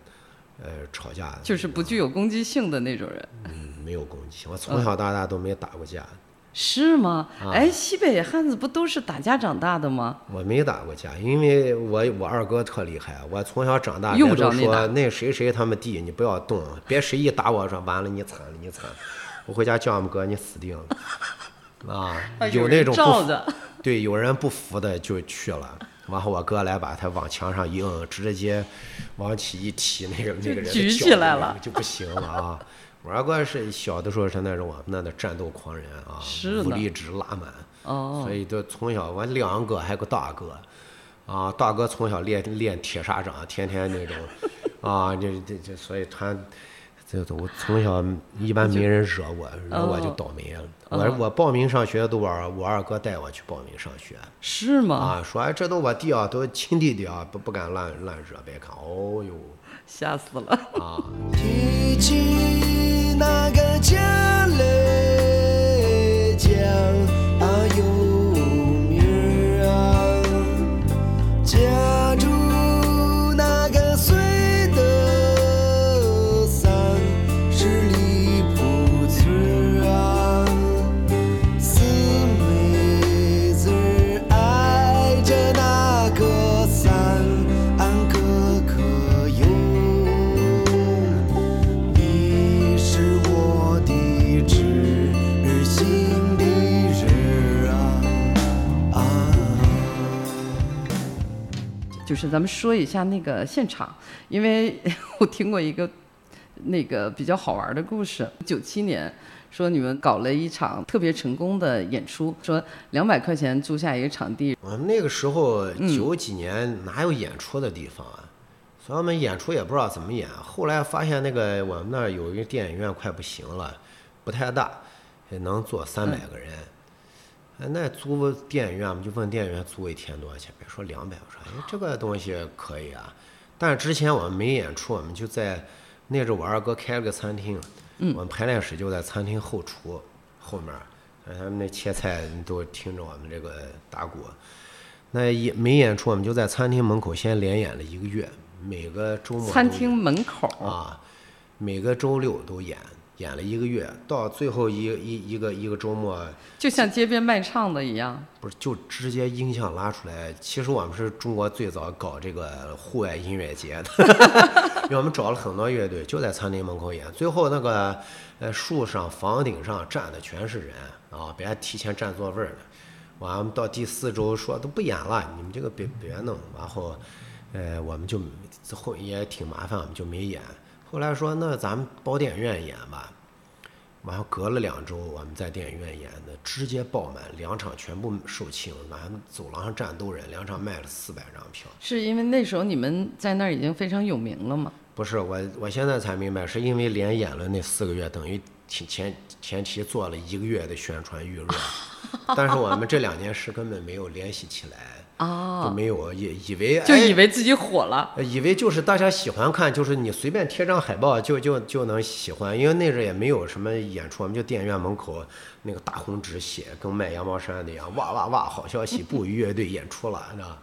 呃吵架，就是不具有攻击性的那种人。嗯没有攻击性，我从小到大都没打过架，是吗？啊。哎，西北汉子不都是打架长大的吗？我没打过架，因为我我二哥特厉害，我从小长大，用不着说那谁谁他们弟，你不要动，别谁一打我说完了你惨了你惨，我回家叫俺们哥，你死定了 啊！啊有那种不服，对，有人不服的就去了，然后我哥来把他往墙上一摁，直接往起一提，那个那个人的举起来了就不行了啊！我二哥是小的时候是那种我们那的战斗狂人啊，是武力值拉满，哦所以就从小我两个还有个大哥，啊，大哥从小练练铁砂掌，天天那种，啊，这这这，所以他。这这我从小一般没人惹我，惹我就哦倒霉了。我我报名上学都我二我二哥带我去报名上学，是吗？啊，说哎，这都我弟啊，都亲弟弟啊，不不敢乱乱惹别看。哦哟，吓死了！啊，提起那个家来讲啊有名儿啊，家住就是咱们说一下那个现场，因为 我听过一个那个比较好玩的故事。九七年，说你们搞了一场特别成功的演出，说两百块钱租下一个场地，我们那个时候嗯九几年哪有演出的地方啊？所以我们演出也不知道怎么演。后来发现那个我们那儿有一个电影院快不行了，不太大，也能坐三百个人。哎，那租电影院，我们就问电影院租一天多少钱？别说两百，我说哎，这个东西可以啊。但是之前我们没演出，我们就在那阵我二哥开了个餐厅，我们排练室就在餐厅后厨后面儿，呃他们那切菜都听着我们这个打鼓。那也没演出，我们就在餐厅门口先连演了一个月，每个周末餐厅门口啊，每个周六都演，演了一个月，到最后一一一个一个周末，就像街边卖唱的一样。不是就直接音响拉出来。其实我们是中国最早搞这个户外音乐节的，因为我们找了很多乐队，就在餐厅门口演。最后那个呃树上、房顶上站的全是人啊，别提前占座位儿呢。完，我们到第四周说都不演了，你们这个别别弄。然后，呃，我们就后也挺麻烦，我们就没演。后来说那咱们包电影院演吧。完后隔了两周，我们在电影院演的，直接爆满，两场全部售罄，完走廊上站都人，两场卖了四百张票。是因为那时候你们在那儿已经非常有名了吗？不是我，我现在才明白，是因为连演了那四个月，等于前前前期做了一个月的宣传预热，但是我们这两件事根本没有联系起来，啊就没有也以为就哎以为自己火了。呃以为就是大家喜欢看，就是你随便贴张海报就就就能喜欢，因为那阵儿也没有什么演出，我们就电影院门口那个大红纸写，跟卖羊毛衫的一样，哇哇哇，好消息，布衣乐队演出了，你知道吧？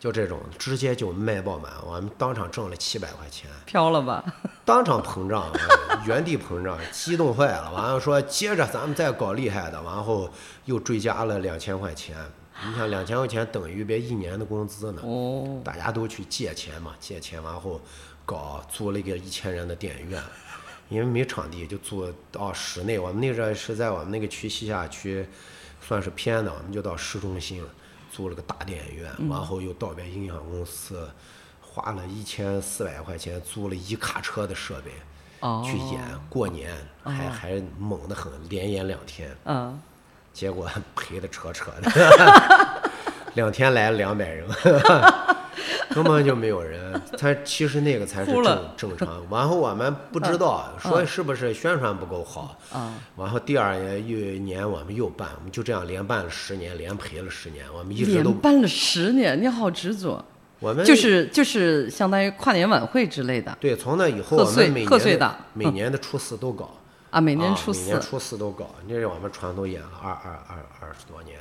就这种直接就卖爆满，我们当场挣了七百块钱，飘了吧？当场膨胀，呃原地膨胀，激动坏了。完了说接着咱们再搞厉害的，完后又追加了两千块钱。你想两千块钱等于别一年的工资呢。哦，大家都去借钱嘛，借钱完后搞租了一个一千人的电影院，因为没场地就租到室内。我们那阵儿是在我们那个区西夏区，算是偏的，我们就到市中心租了个大电影院，完后又到别音响公司花了一千四百块钱租了一卡车的设备。哦，去演过年，还还猛得很，连演两天，嗯，结果 赔的扯扯的，两天来了两百人，根本就没有人。他其实那个才是正正常。然后我们不知道，说是不是宣传不够好。啊，然后第二年又一年我们又办，我们就这样连办了十年，连赔了十年。我们一直都连办了十年，你好执着，我们就是就是相当于跨年晚会之类的对，从那以后我们每年的每年的初四都搞。啊，每年啊初四每年初四都搞，那是我们传统演了二二二二十多年。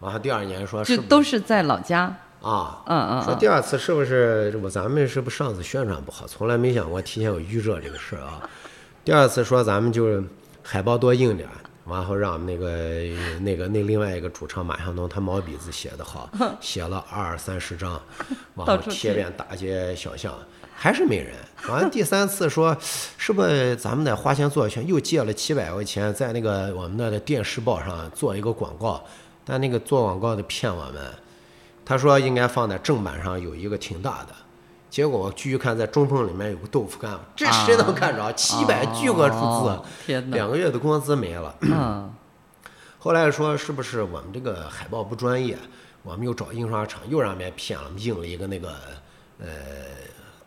完了第二年说是不就都是在老家。啊，嗯嗯嗯，说第二次是不是我咱们是不是上次宣传不好，从来没想过提前有预热这个事儿啊。第二次说咱们就是海报多印点儿，完后让那个那个那另外一个主唱马向东，他毛笔字写的好，写了二三十张，完后贴遍大街小巷，还是没人。完了第三次说，是不是咱们得花钱做宣？又借了七百块钱，在那个我们那的电视报上做一个广告，但那个做广告的骗我们，他说应该放在正版上有一个挺大的。结果我继续看，在中缝里面有个豆腐干，这谁能看着？七百巨额数字哦，天哪！两个月的工资没了。嗯，后来说是不是我们这个海报不专业？我们又找印刷厂，又让别人骗了，印了一个那个呃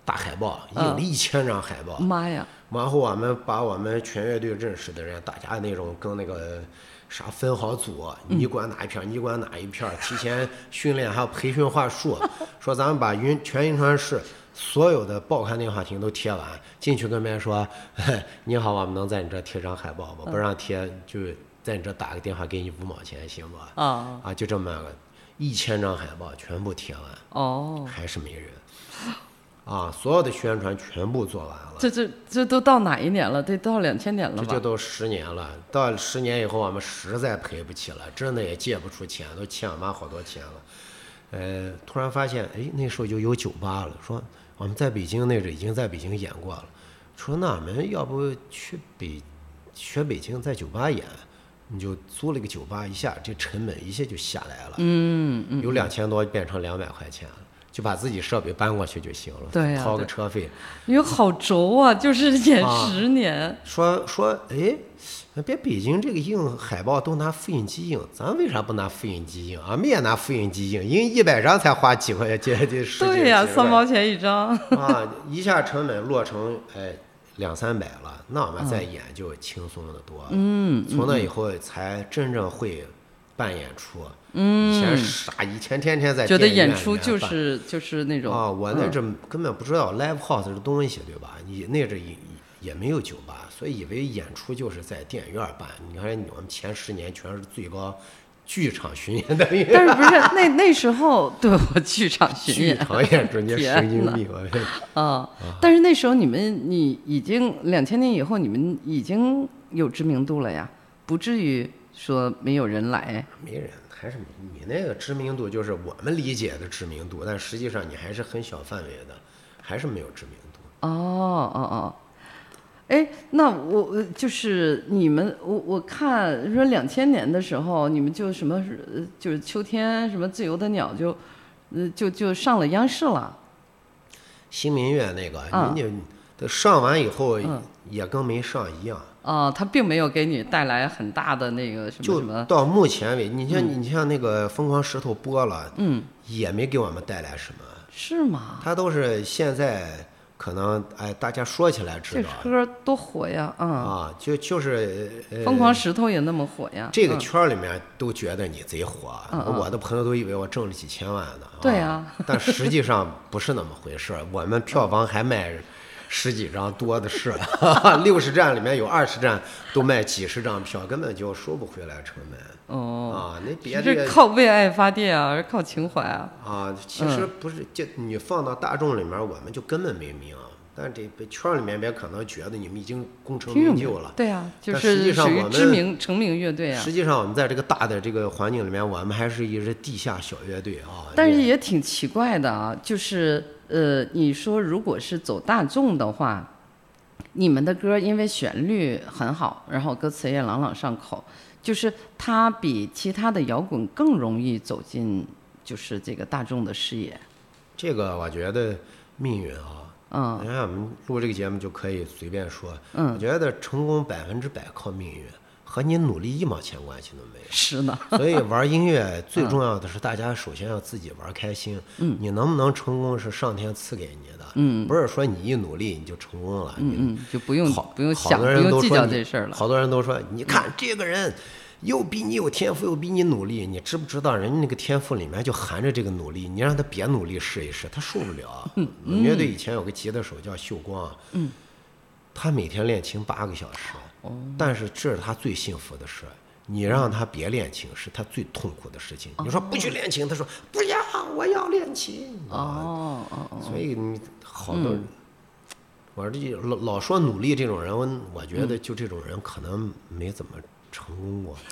大海报，印了一千张海报。妈呀！然后我们把我们全乐队认识的人，大家那种跟那个啥分好组，你管哪一片儿，你管哪一片儿，提前训练还有培训话术，说咱们把云全银川市所有的报刊电话亭都贴完，进去跟别人说，你好，我们能在你这贴张海报吗？不让贴就在你这打个电话给你五毛钱，行不？啊啊，就这么个一千张海报全部贴完，哦，还是没人。啊，所有的宣传全部做完了。这这这都到哪一年了？得到两千年了吧？这就都十年了，到十年以后，我们实在赔不起了，真的也借不出钱，都欠我妈好多钱了。呃，突然发现，哎，那时候就有酒吧了，说我们在北京那阵已经在北京演过了，说那我们要不去北，学北京在酒吧演，你就租了个酒吧，一下这成本一下就下来了，嗯嗯，有两千多变成两百块钱了。就把自己设备搬过去就行了，掏个车费。你好轴啊，就是演啊十年。说说，哎，别北京这个印海报都拿复印机印，咱为啥不拿复印机印？俺们也拿复印机印，印一百张才花几块钱，这十几对呀、几十块三毛钱一张。啊，一下成本落成哎两三百了，那我们再演就轻松的多。嗯，从那以后才真正会办演出。嗯，以前傻，以前天天在觉得演出就是就是那种啊，我那嗯阵根本不知道 live house 这东西，对吧？你那阵也也没有酒吧，所以以为演出就是在电影院办。你看我们前十年全是最高剧场巡演的 但是不是那那时候对我剧场巡演剧演场演出，你神经病！啊啊，但是那时候你们你已经两千年以后你们已经有知名度了呀，不至于说没有人来。没人，还是你那个知名度就是我们理解的知名度，但实际上你还是很小范围的，还是没有知名度。哦哦哦，哎，那我呃就是你们，我我看说两千年的时候，你们就什么呃就是秋天什么自由的鸟就，呃就就上了央视了。新民乐那个，嗯人家都上完以后也跟没上一样。啊，它并没有给你带来很大的那个什么就什么，到目前为止，你像你像那个疯狂石头播了，嗯，也没给我们带来什么，是吗？它都是现在可能哎大家说起来知道这歌多火呀！嗯，啊，就就是呃疯狂石头也那么火呀。这个嗯圈儿里面都觉得你贼火，我的朋友都以为我挣了几千万呢。对啊啊，但实际上不是那么回事儿。我们票房还卖十几张多的是，六十站里面有二十站都卖几十张票，根本就收不回来成本哦，啊。那别这的靠为爱发电啊，是靠情怀啊。啊，其实不是，就你放到大众里面，我们就根本没名。但这个圈里面别可能觉得你们已经功成名名就了。对啊，就但实际是属于上我们知名成名乐队啊。实际上，我们在这个大的这个环境里面，我们还是一支地下小乐队啊。但是也也挺奇怪的啊，就是呃，你说如果是走大众的话，你们的歌因为旋律很好，然后歌词也朗朗上口，就是它比其他的摇滚更容易走进就是这个大众的视野。这个我觉得命运啊，嗯你看我们录这个节目就可以随便说。嗯我嗯，觉得成功百分之百靠命运，和你努力一毛钱关系都没有。是呢。所以玩音乐最重要的是，大家首先要自己玩开心。嗯，你能不能成功是上天赐给你的。嗯不是说你一努力你就成功了。嗯嗯，就不用好不用想，不多人用计较都说你这事儿了。好多人都说，你看这个人又比你有天赋，又比你努力，你知不知道人家那个天赋里面就含着这个努力？你让他别努力试一试，他受不了。乐队以前有个吉他手叫秀光，嗯，他每天练琴八个小时，哦但是这是他最幸福的事。你让他别练琴是他最痛苦的事情。你说不去练琴，他说不要，我要练琴。啊，哦哦哦，所以你好多人，我说这老老说努力这种人，我我觉得就这种人可能没怎么成功过。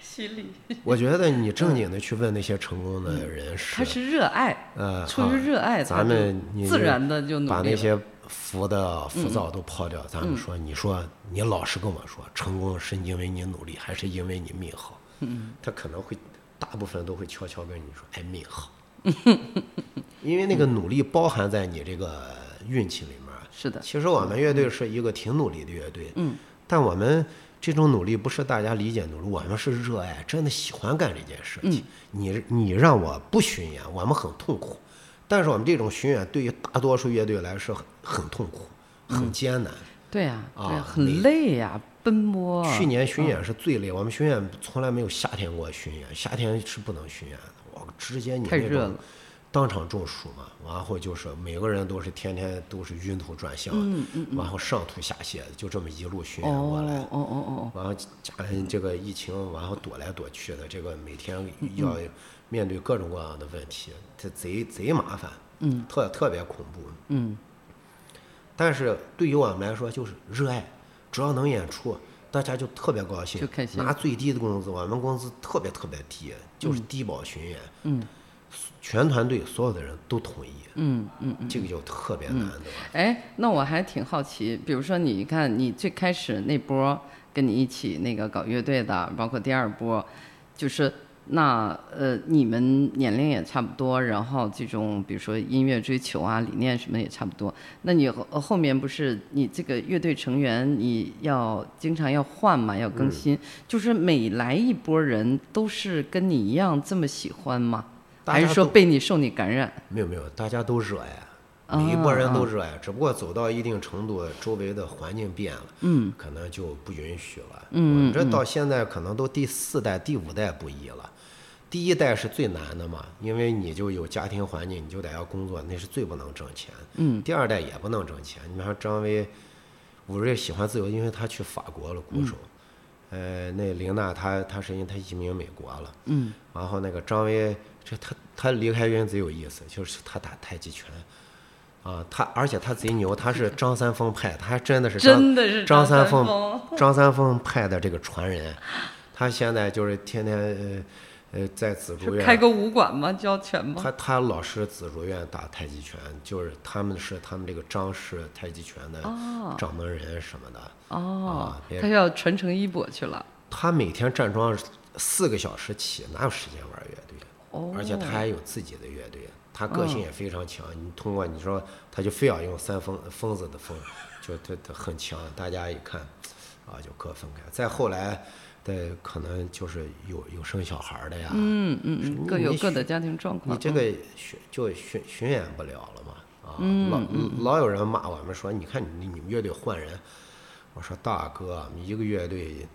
犀利，我觉得你正经的去问那些成功的人是，他是热爱，呃，出于热爱，咱们你自然的就努力把那些浮的浮躁都抛掉。咱们说，你说你老实跟我说，成功是因为你努力，还是因为你命好？嗯，他可能会大部分都会悄悄跟你说，哎，命好。因为那个努力包含在你这个运气里面。是的，其实我们乐队是一个挺努力的乐队，嗯，但我们这种努力不是大家理解努力，我们是热爱，真的喜欢干这件事情。你你让我不巡演，我们很痛苦，但是我们这种巡演对于大多数乐队来说很很痛苦，很艰难。对呀，对，啊很累呀，奔波啊。去年巡演是最累，我们巡演从来没有夏天过巡演，夏天是不能巡演的，我直接你那种当场中暑嘛，然后就是每个人都是天天都是晕头转向，然后上吐下泻，就这么一路巡演过来。哦哦哦哦，然后加上这个疫情，然后躲来躲去的，这个每天要面对各种各样的问题，这贼贼麻烦，嗯，特特别恐怖，嗯。但是对于我们来说，就是热爱，只要能演出，大家就特别高兴，就开心。拿最低的工资，我们工资特别特别低，就是低保巡演，嗯，全团队所有的人都同意，嗯嗯嗯。这个就特别难，对吧？哎，那我还挺好奇，比如说你看你最开始那波跟你一起那个搞乐队的，包括第二波，就是那呃你们年龄也差不多，然后这种比如说音乐追求啊、理念什么也差不多。那你后呃后面不是你这个乐队成员你要经常要换嘛，要更新，就是每来一波人都是跟你一样这么喜欢吗？还是说被你受你感染？没有没有，大家都热爱，啊每一波人都热爱，只不过走到一定程度，周围的环境变了，嗯，可能就不允许了。嗯我这到现在可能都第四代、第五代不一了。第一代是最难的嘛，因为你就有家庭环境，你就得要工作，那是最不能挣钱。嗯，第二代也不能挣钱。你比方说张威，武瑞喜欢自由，因为他去法国了，鼓手。呃，那林娜她她是因为她移民美国了。嗯。然后那个张威，这他他离开原贼有意思，就是他打太极拳，啊，他而且他贼牛，他是张三丰派，他还真的是张真的是张三丰丰张三丰派的这个传人，他现在就是天天呃呃在紫竹院开个武馆吗？教拳吗？他他老师紫竹院打太极拳，就是他们是他们这个张氏太极拳的掌门人什么的。哦啊，他要传承衣钵去了。他每天站桩四个小时起，哪有时间玩乐队？哦，而且他还有自己的乐队，他个性也非常强。你通过你说，他就非要用三疯疯子的疯，就他他很强。大家一看，啊，就各分开。再后来的可能就是有有生小孩的呀，嗯嗯嗯，各有各的家庭状况。你这个巡就巡巡演不了了嘛？啊，老老有人骂我们说，你看你你们乐队换人，我说大哥，一个乐队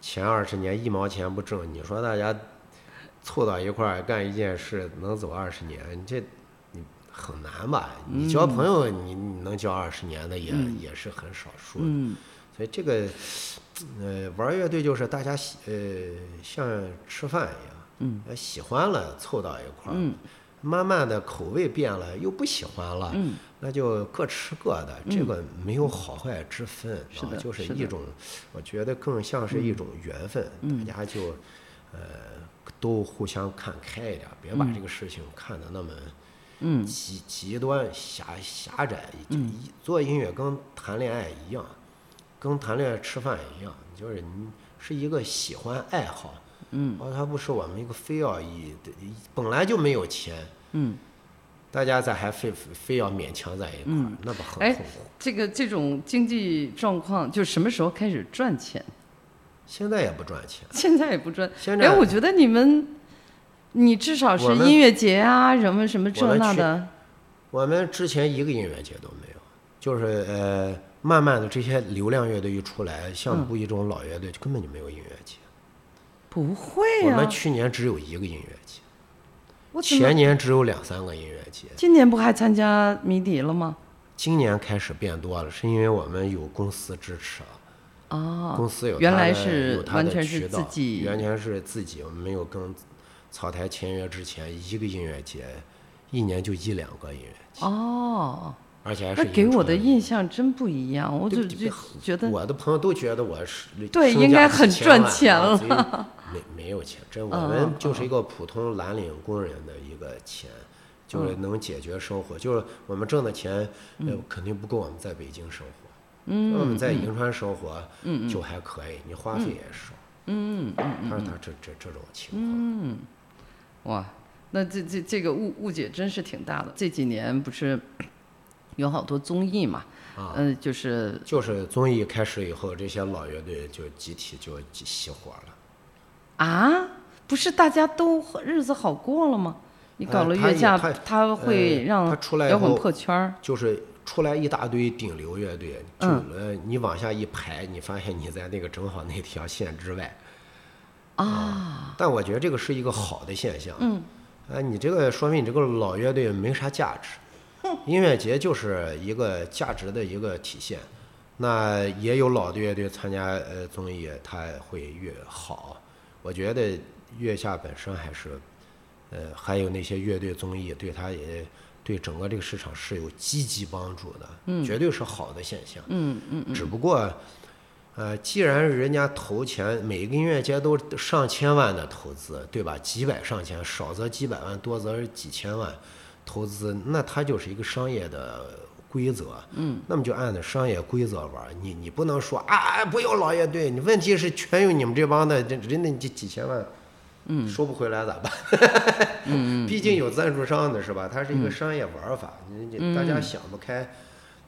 前二十年一毛钱不挣，你说大家凑到一块儿干一件事能走二十年，你这你很难吧？你交朋友，你你能交二十年的也、也是很少数所以这个，呃，玩乐队就是大家喜呃像吃饭一样，嗯呃，喜欢了凑到一块儿，嗯慢慢的口味变了，又不喜欢了，嗯那就各吃各的，这个没有好坏之分，是的啊，就是一种，我觉得更像是一种缘分，嗯大家就呃都互相看开一点，别把这个事情看得那么。嗯极极端狭狭窄，就一做音乐跟谈恋爱一样，跟谈恋爱吃饭一样，就是你是一个喜欢爱好，嗯，而它不是我们一个非要以本来就没有钱，嗯，大家再还非非要勉强在一块儿，那不很哎痛苦。这个这种经济状况，就什么时候开始赚钱？现在也不赚钱，现在也不赚。现在哎，我觉得你们，你至少是音乐节啊，什么什么这那的。我们之前一个音乐节都没有，就是呃，慢慢的这些流量乐队一出来，像布衣这种老乐队根本就没有音乐节。不会啊我们，去年只有一个音乐节。我前年只有两三个音乐节，今年不还参加迷笛了吗？今年开始变多了，是因为我们有公司支持啊。哦，公司有原来是完全是自己完全是自己，我们没有跟草台签约之前，一个音乐节一年就一两个音乐节，哦，而且还是那给我的印象真不一样，我就就觉得我的朋友都觉得我是对应该很赚钱了没没有钱，真我嗯们嗯就是一个普通蓝领工人的一个钱，就是嗯能解决生活。就是我们挣的钱，呃，肯定不够我们在北京生活。嗯我们在银川生活嗯，就还可以，你花费也少。嗯嗯嗯他说他这这这种情况，嗯哇，那这这这个误误解真是挺大的。这几年不是有好多综艺嘛，啊嗯、就是就是综艺开始以后，这些老乐队就集体就熄火了。啊，不是大家都日子好过了吗？你搞了月下，他他会呃让他出来摇滚破圈儿。就是出来一大堆顶流乐队，就嗯呃你往下一排，你发现你在那个正好那条线之外。啊，但我觉得这个是一个好的现象。嗯，啊，你这个说明你这个老乐队没啥价值。音乐节就是一个价值的一个体现。那也有老的乐队参加呃综艺，它会越好。我觉得月下本身还是，呃，还有那些乐队综艺，对它也对整个这个市场是有积极帮助的，嗯，绝对是好的现象。嗯嗯只不过，呃，既然人家投钱，每个音乐节都上千万的投资，对吧？几百上千，少则几百万，多则几千万投资，那它就是一个商业的规则。嗯，那么就按照商业规则玩儿，你你不能说啊，不要老乐队，你问题是全用你们这帮的，这人家这几千万。嗯，收不回来咋办？嗯，毕竟有赞助商的是吧？它是一个商业玩法，你你大家想不开，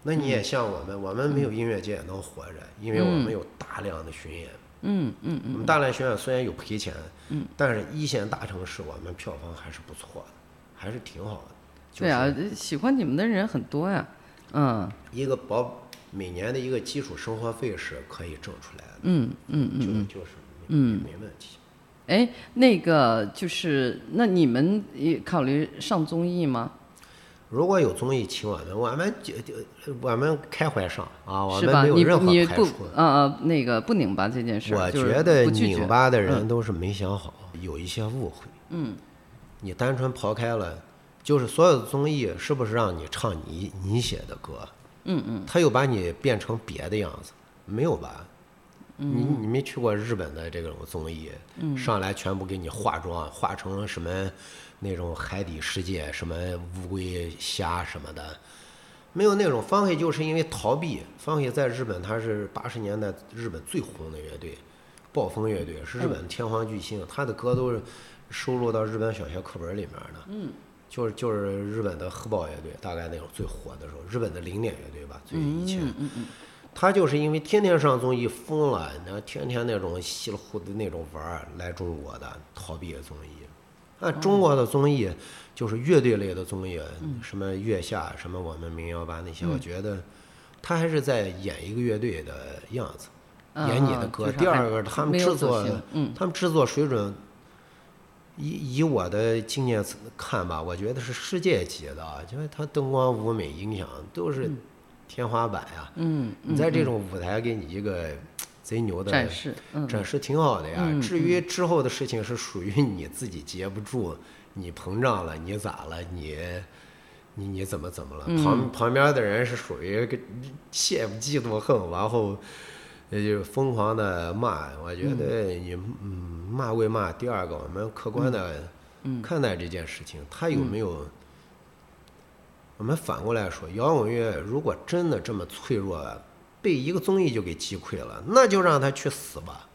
那你也像我们，我们没有音乐节也能活着，因为我们有大量的巡演。嗯嗯我们大量巡演虽然有赔钱，嗯，但是一线大城市我们票房还是不错的，还是挺好的。对啊，喜欢你们的人很多呀。嗯一个保每年的一个基础生活费是可以挣出来的，嗯嗯嗯。就就是嗯没问题。哎，那个就是，那你们也考虑上综艺吗？如果有综艺请我们，我们就就我们开怀上啊，我？们没有你任何排除你不。呃呃那个不拧巴这件事儿，我就是觉得拧巴的嗯人都是没想好，有一些误会。嗯，你单纯刨开了，就是所有的综艺是不是让你唱你你写的歌？嗯嗯，他又把你变成别的样子，没有吧？你你没去过日本的这种综艺，上来全部给你化妆，化成什么那种海底世界，什么乌龟、虾什么的，没有那种。方黑就是因为逃避，方黑在日本他是八十年代日本最红的乐队，暴风乐队是日本天皇巨星，他的歌都是收录到日本小学课本里面的。嗯，就是就是日本的黑豹乐队，大概那种最火的时候，日本的零点乐队吧，最以前。他就是因为天天上综艺疯了，然后天天那种稀里糊涂那种玩儿来中国的逃避综艺。那中国的综艺，就是乐队类的综艺，什么月下，什么我们民谣吧那些，我觉得他还是在演一个乐队的样子，嗯演你的歌。第二个，他们制作，嗯他们制作水准，以以我的经验看吧，我觉得是世界级的啊，因为它灯光、舞美、音响都是天花板呀。嗯，你在这种舞台给你一个贼牛的展示，嗯，展示挺好的呀。嗯至于之后的事情是属于你自己接不住，你膨胀了，你咋了？你你你怎么怎么了？嗯旁旁边的人是属于个羡慕嫉妒恨，然后呃就是疯狂的骂。我觉得你嗯骂归骂，第二个我们客观的嗯看待这件事情，他有没有？我们反过来说，摇滚乐如果真的这么脆弱，被一个综艺就给击溃了，那就让他去死吧。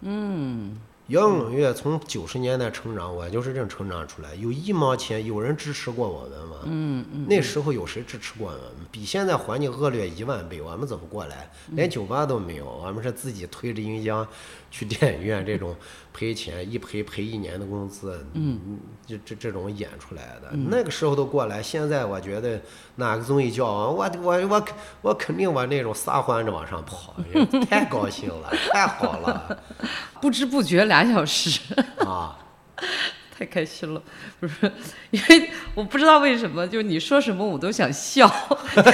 嗯，摇滚乐从九十年代成长，我就是这样成长出来。有一毛钱，有人支持过我们吗？嗯嗯，那时候有谁支持过我们？比现在环境恶劣一万倍，我们怎么过来？连酒吧都没有，我们是自己推着音箱去电影院，这种赔钱一赔赔一年的工资，嗯，这这这种演出来的。那个时候都过来，现在我觉得哪个综艺叫我我我我我肯定我那种撒欢着往上跑，太高兴了，太好了 不知不觉俩小时，啊！太开心了。不是，因为我不知道为什么，就是你说什么我都想笑，真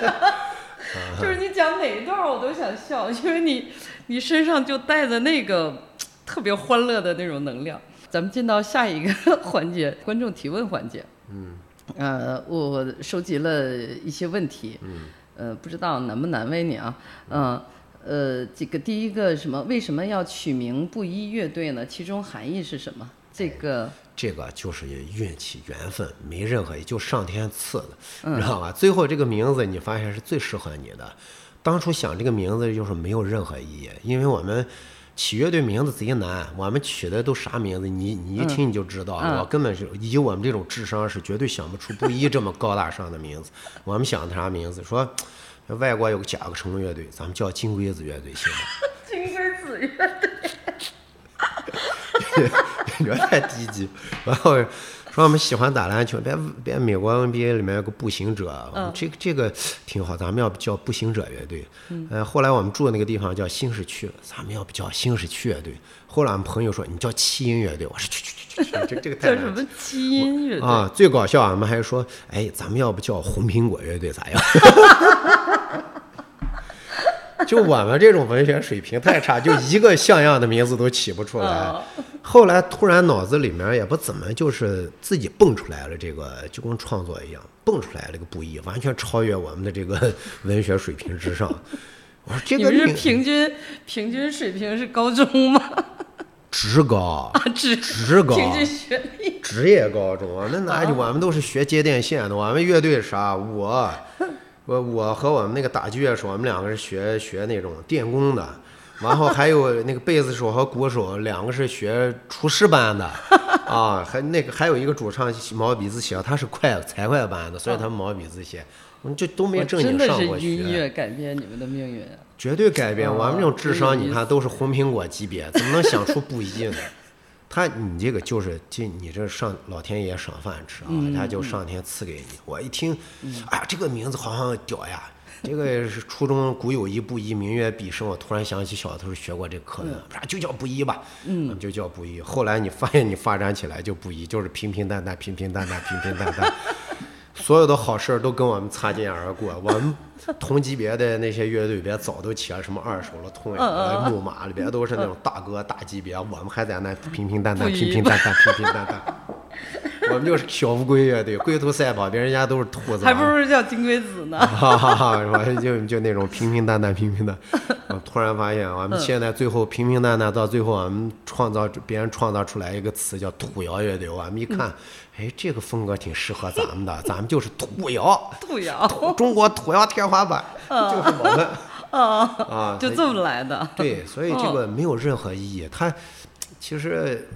的，就是你讲哪一段我都想笑，因为你你身上就带着那个特别欢乐的那种能量。咱们进到下一个 环节，观众提问环节。嗯呃，我收集了一些问题，嗯，呃，不知道难不难为你啊，嗯、呃，这个第一个什么，为什么要取名布衣乐队呢？其中含义是什么？这个，这个就是运气缘分，没任何就上天赐的，嗯知道吧？最后这个名字你发现是最适合你的。当初想这个名字就是没有任何意义，因为我们起乐队名字贼难，我们取的都啥名字？你你一听你就知道，嗯我根本是以我们这种智商是绝对想不出布衣这么高大上的名字。我们想的啥名字？说外国有个甲壳虫乐队，咱们叫金龟子乐队行吗？金龟子乐队，有点低级。然后说我们喜欢打篮球，别别美国 NBA 里面有个步行者，这个这个挺好，咱们要不叫步行者乐队。呃，后来我们住的那个地方叫新市区，咱们要不叫新市区乐队？后来我们朋友说你叫七音乐队，我说去去去去去，这这个太难叫什么基因乐队？啊！最搞笑，我们还说，哎，咱们要不叫红苹果乐队咋样？就我们这种文学水平太差，就一个像样的名字都起不出来。哦后来突然脑子里面也不怎么，就是自己蹦出来了这个，就跟创作一样，蹦出来了个不一，完全超越我们的这个 文学水平之上。我说这个是平均平均水平是高中吗？职高啊，职职高，平均学历？职业高中啊，那哪有？我们都是学接电线的，我们乐队啥？我，我我和我们那个打击乐手，我们两个是学学那种电工的，然后还有那个贝斯手和鼓手，两个是学厨师班的，啊，还那个还有一个主唱毛笔字写，他是快财会班的，所以他们毛笔字写，我们就都没正经上过学。音乐改变你们的命运啊！绝对改变。哦我们这种智商，你看都是红苹果级别，怎么能想出不一呢？他，你这个就是，这你这上老天爷赏饭吃啊，嗯他就上天赐给你。我一听，哎呀，这个名字好像屌呀！这个是初中古有一不一，名曰毕生。我突然想起小的时候学过这课就叫不一吧，嗯，就叫不一。后来你发现你发展起来就不一，就是平平淡淡，平平淡淡，平平淡淡。所有的好事儿都跟我们擦肩而过。我们 同级别的那些乐队，里边早都起了什么二手了、痛呀、了、木马里边都是那种大哥大级别，我们还在那平平淡淡、平平淡淡、平平淡淡。我们就是小乌龟乐队，龟兔赛跑，别人家都是兔子。还不如叫金龟子呢。哈哈哈，我就就那种平平淡淡、平平淡。我突然发现，我们现在最后平平淡淡，到最后我们创造别人创造出来一个词叫土窑乐队。我们一看，哎，这个风格挺适合咱们的，咱们就是土窑，兔谣中国土窑天花板，就是我们 啊，就这么来的。对，所以这个没有任何意义。它其实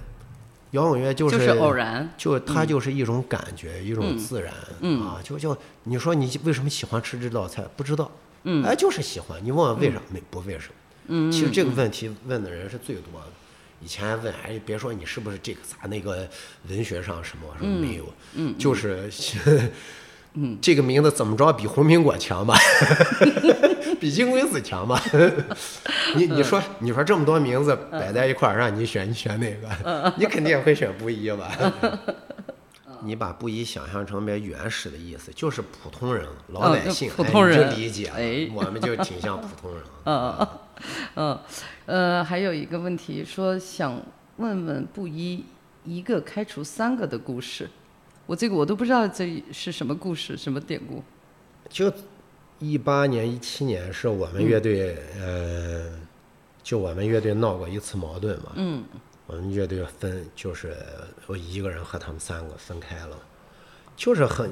摇滚乐就就是偶然就它就是一种感觉，一种自然、啊。就就你说你为什么喜欢吃这道菜？不知道，嗯，哎，就是喜欢。你问问为啥没不为什么？嗯，其实这个问题问的人是最多的。以前问，哎，别说你是不是这个咋那个文学上什么？什么没有，嗯，就是，嗯，这个名字怎么着比红苹果强吧？比金龟子强吧？你你说你说这么多名字摆在一块儿，让你选，你选哪个？你肯定也会选布衣吧？你把布衣想象成别原始的意思，就是普通人、老百姓，普通人就理解。哎我们就挺像普通人。嗯嗯嗯，呃，还有一个问题说想问问布衣一个开除三个的故事，我这个我都不知道这是什么故事，什么典故。就一八年、一七年是我们乐队，呃，就我们乐队闹过一次矛盾嘛。嗯我们乐队分就是我一个人和他们三个分开了，就是很，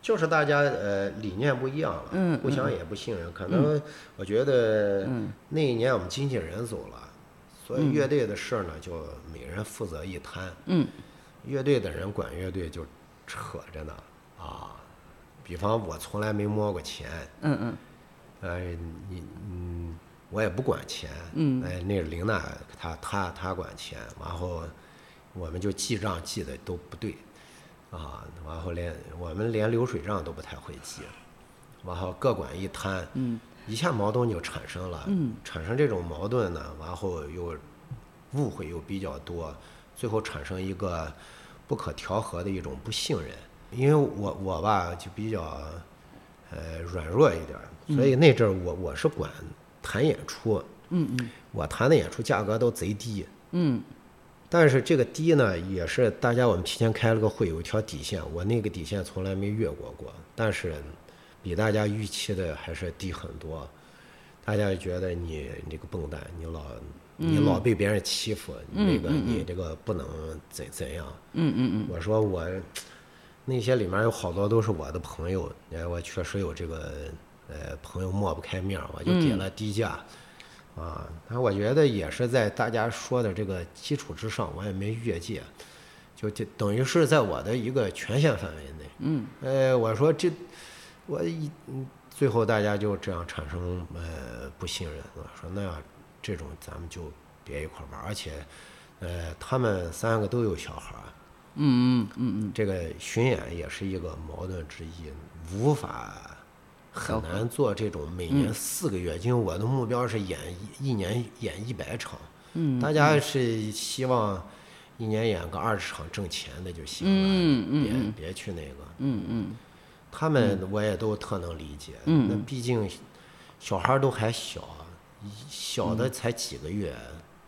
就是大家呃理念不一样了，嗯互相也不信任。可能我觉得那一年我们经纪人走了，所以乐队的事儿呢就每人负责一摊。嗯乐队的人管乐队就扯着呢。啊，比方我从来没摸过钱，嗯嗯。哎，你嗯，我也不管钱，嗯。哎，那个琳娜她她她管钱，然后我们就记账记的都不对，啊，然后连我们连流水账都不太会记，然后各管一摊，嗯。一下矛盾就产生了，嗯。产生这种矛盾呢，然后又误会又比较多，最后产生一个不可调和的一种不信任。因为我我吧就比较呃软弱一点儿，所以那阵儿我我是管谈演出，嗯嗯。我谈的演出价格都贼低，嗯。但是这个低呢，也是大家我们提前开了个会，有一条底线，我那个底线从来没越过过，但是比大家预期的还是低很多。大家觉得你你这个笨蛋，你老你老被别人欺负，那个你这个不能怎怎样？嗯嗯嗯，我说我那些里面有好多都是我的朋友，哎，我确实有这个呃朋友抹不开面儿，我就给了低价。啊，那我觉得也是在大家说的这个基础之上，我也没越界，就就等于是在我的一个权限范围内。嗯，呃，我说这我一嗯最后大家就这样产生呃不信任，我说那样这种咱们就别一块儿玩儿，而且呃他们三个都有小孩儿，嗯嗯嗯嗯，这个巡演也是一个矛盾之一，无法很难做这种每年四个月，因为我的目标是演一一年演一百场，嗯，大家是希望一年演个二十场挣钱的就行了，嗯别别去那个，嗯嗯。他们我也都特能理解，嗯那毕竟小孩儿都还小，小嗯的才几个月，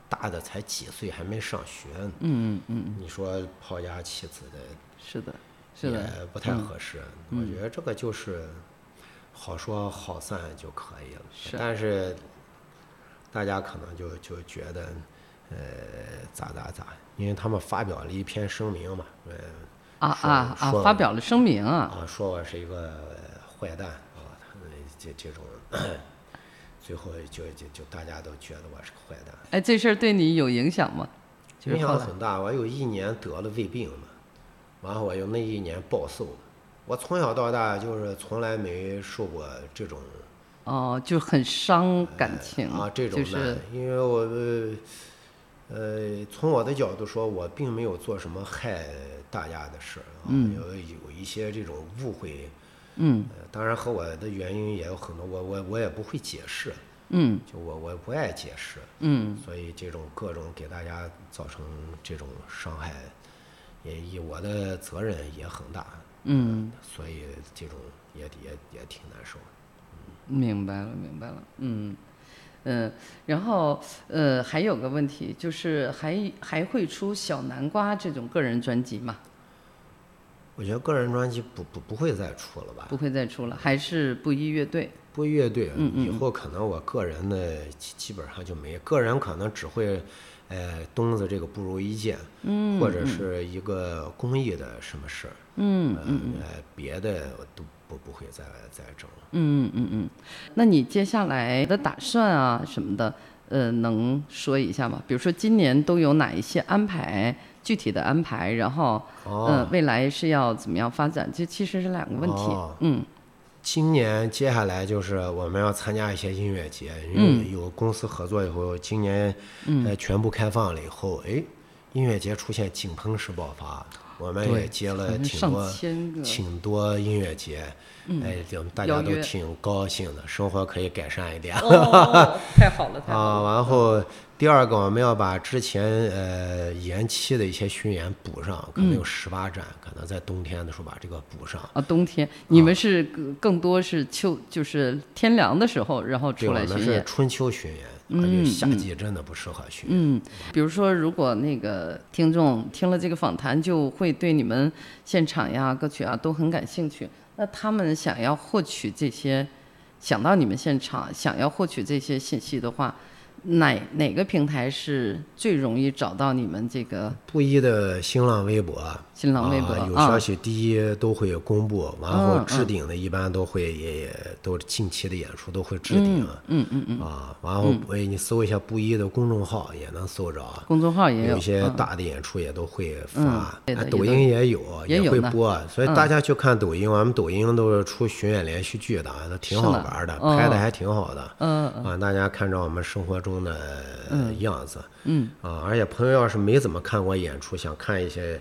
大的才几岁，还没上学呢，嗯嗯嗯，你说抛家弃子的。是的，是的，也不太合适。我觉得这个就是好说好散就可以了。是但是大家可能就就觉得，呃，咋咋咋，因为他们发表了一篇声明嘛，呃，啊啊啊！发表了声明啊，啊，说我是一个坏蛋啊，他们这这种，最后就就就大家都觉得我是个坏蛋。哎，这事儿对你有影响吗？影响很大。我有一年得了胃病嘛，然后我又那一年暴瘦。我从小到大就是从来没受过这种哦，就很伤感情啊这种难就是，因为我呃呃从我的角度说，我并没有做什么害大家的事儿啊，有有一些这种误会，嗯呃，当然和我的原因也有很多，我我我也不会解释，嗯就我我不爱解释，嗯所以这种各种给大家造成这种伤害，也以我的责任也很大，嗯，所以这种也也也挺难受的。明白了，明白了，嗯。嗯，然后呃，还有个问题，就是还还会出小南瓜这种个人专辑吗？我觉得个人专辑不不不会再出了吧？不会再出了，还是布衣乐队？布衣乐队，嗯以后可能我个人的基基本上就没，个人可能只会，呃，东子这个不如一见，嗯，或者是一个公益的什么事儿，嗯嗯，呃，别的我都不不会再再整了。嗯嗯嗯，那你接下来的打算啊什么的，呃，能说一下吗？比如说今年都有哪一些安排，具体的安排，然后，哦呃，未来是要怎么样发展？这其实是两个问题。哦嗯今年接下来就是我们要参加一些音乐节，因嗯为有公司合作以后，今年呃全部开放了以后，哎，音乐节出现井喷式爆发，我们也接了挺多挺多音乐节，哎，就大家都挺高兴的，生活可以改善一点。哦，太好了，太好 啊，了。然后第二个我们要把之前呃延期的一些巡演补上，可能有嗯十八站，可能在冬天的时候把这个补上。啊，冬天你们是更更多是秋，就是天凉的时候，然后对，出我们是来巡演。春秋巡演，而且夏季真的不适合巡演。嗯，比如说，如果那个听众听了这个访谈，就会对你们现场呀、歌曲啊都很感兴趣。那他们想要获取这些，想到你们现场，想要获取这些信息的话，哪哪个平台是最容易找到你们这个？布衣的新浪微博，新浪微博啊、有啊。消息第一都会公布，然后嗯置顶的一般都会也也都近期的演出都会置顶。嗯嗯嗯，啊，然后哎，你搜一下布衣的公众号也能搜着。公众号也有一些嗯。大的演出也都会发嗯，啊抖音也有，也会播，所以嗯。大家去看抖音，我们抖音都是出巡演连续剧的，都挺好玩的，嗯拍的还挺好的。嗯啊，大家看着我们生活中的样子，嗯。啊，而且朋友要是没怎么看过演出，想看一些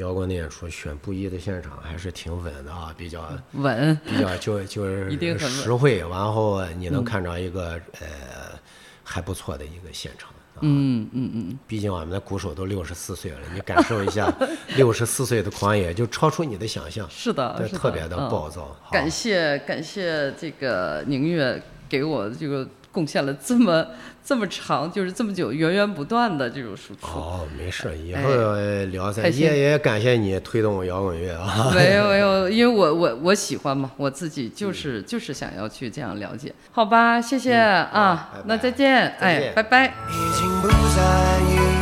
摇滚的演出，选布衣的现场还是挺稳的啊，比较稳，比较就就是实惠，然后你能看着一个呃还不错的一个现场。啊嗯嗯嗯，毕竟我们的鼓手都六十四岁了，你感受一下 六十四岁的狂野，就超出你的想象，是的，特别的嗯暴躁。好感谢感谢这个宁月给我这个贡献了这么这么长，就是这么久源源不断的这种输出。哦，没事，以哎后呃聊再见也也感谢你推动摇滚乐啊。没有没有，因为我我我喜欢嘛，我自己就是就是想要去这样了解。好吧，谢谢啊好拜，拜那再见，再见哎，拜拜。已经不在意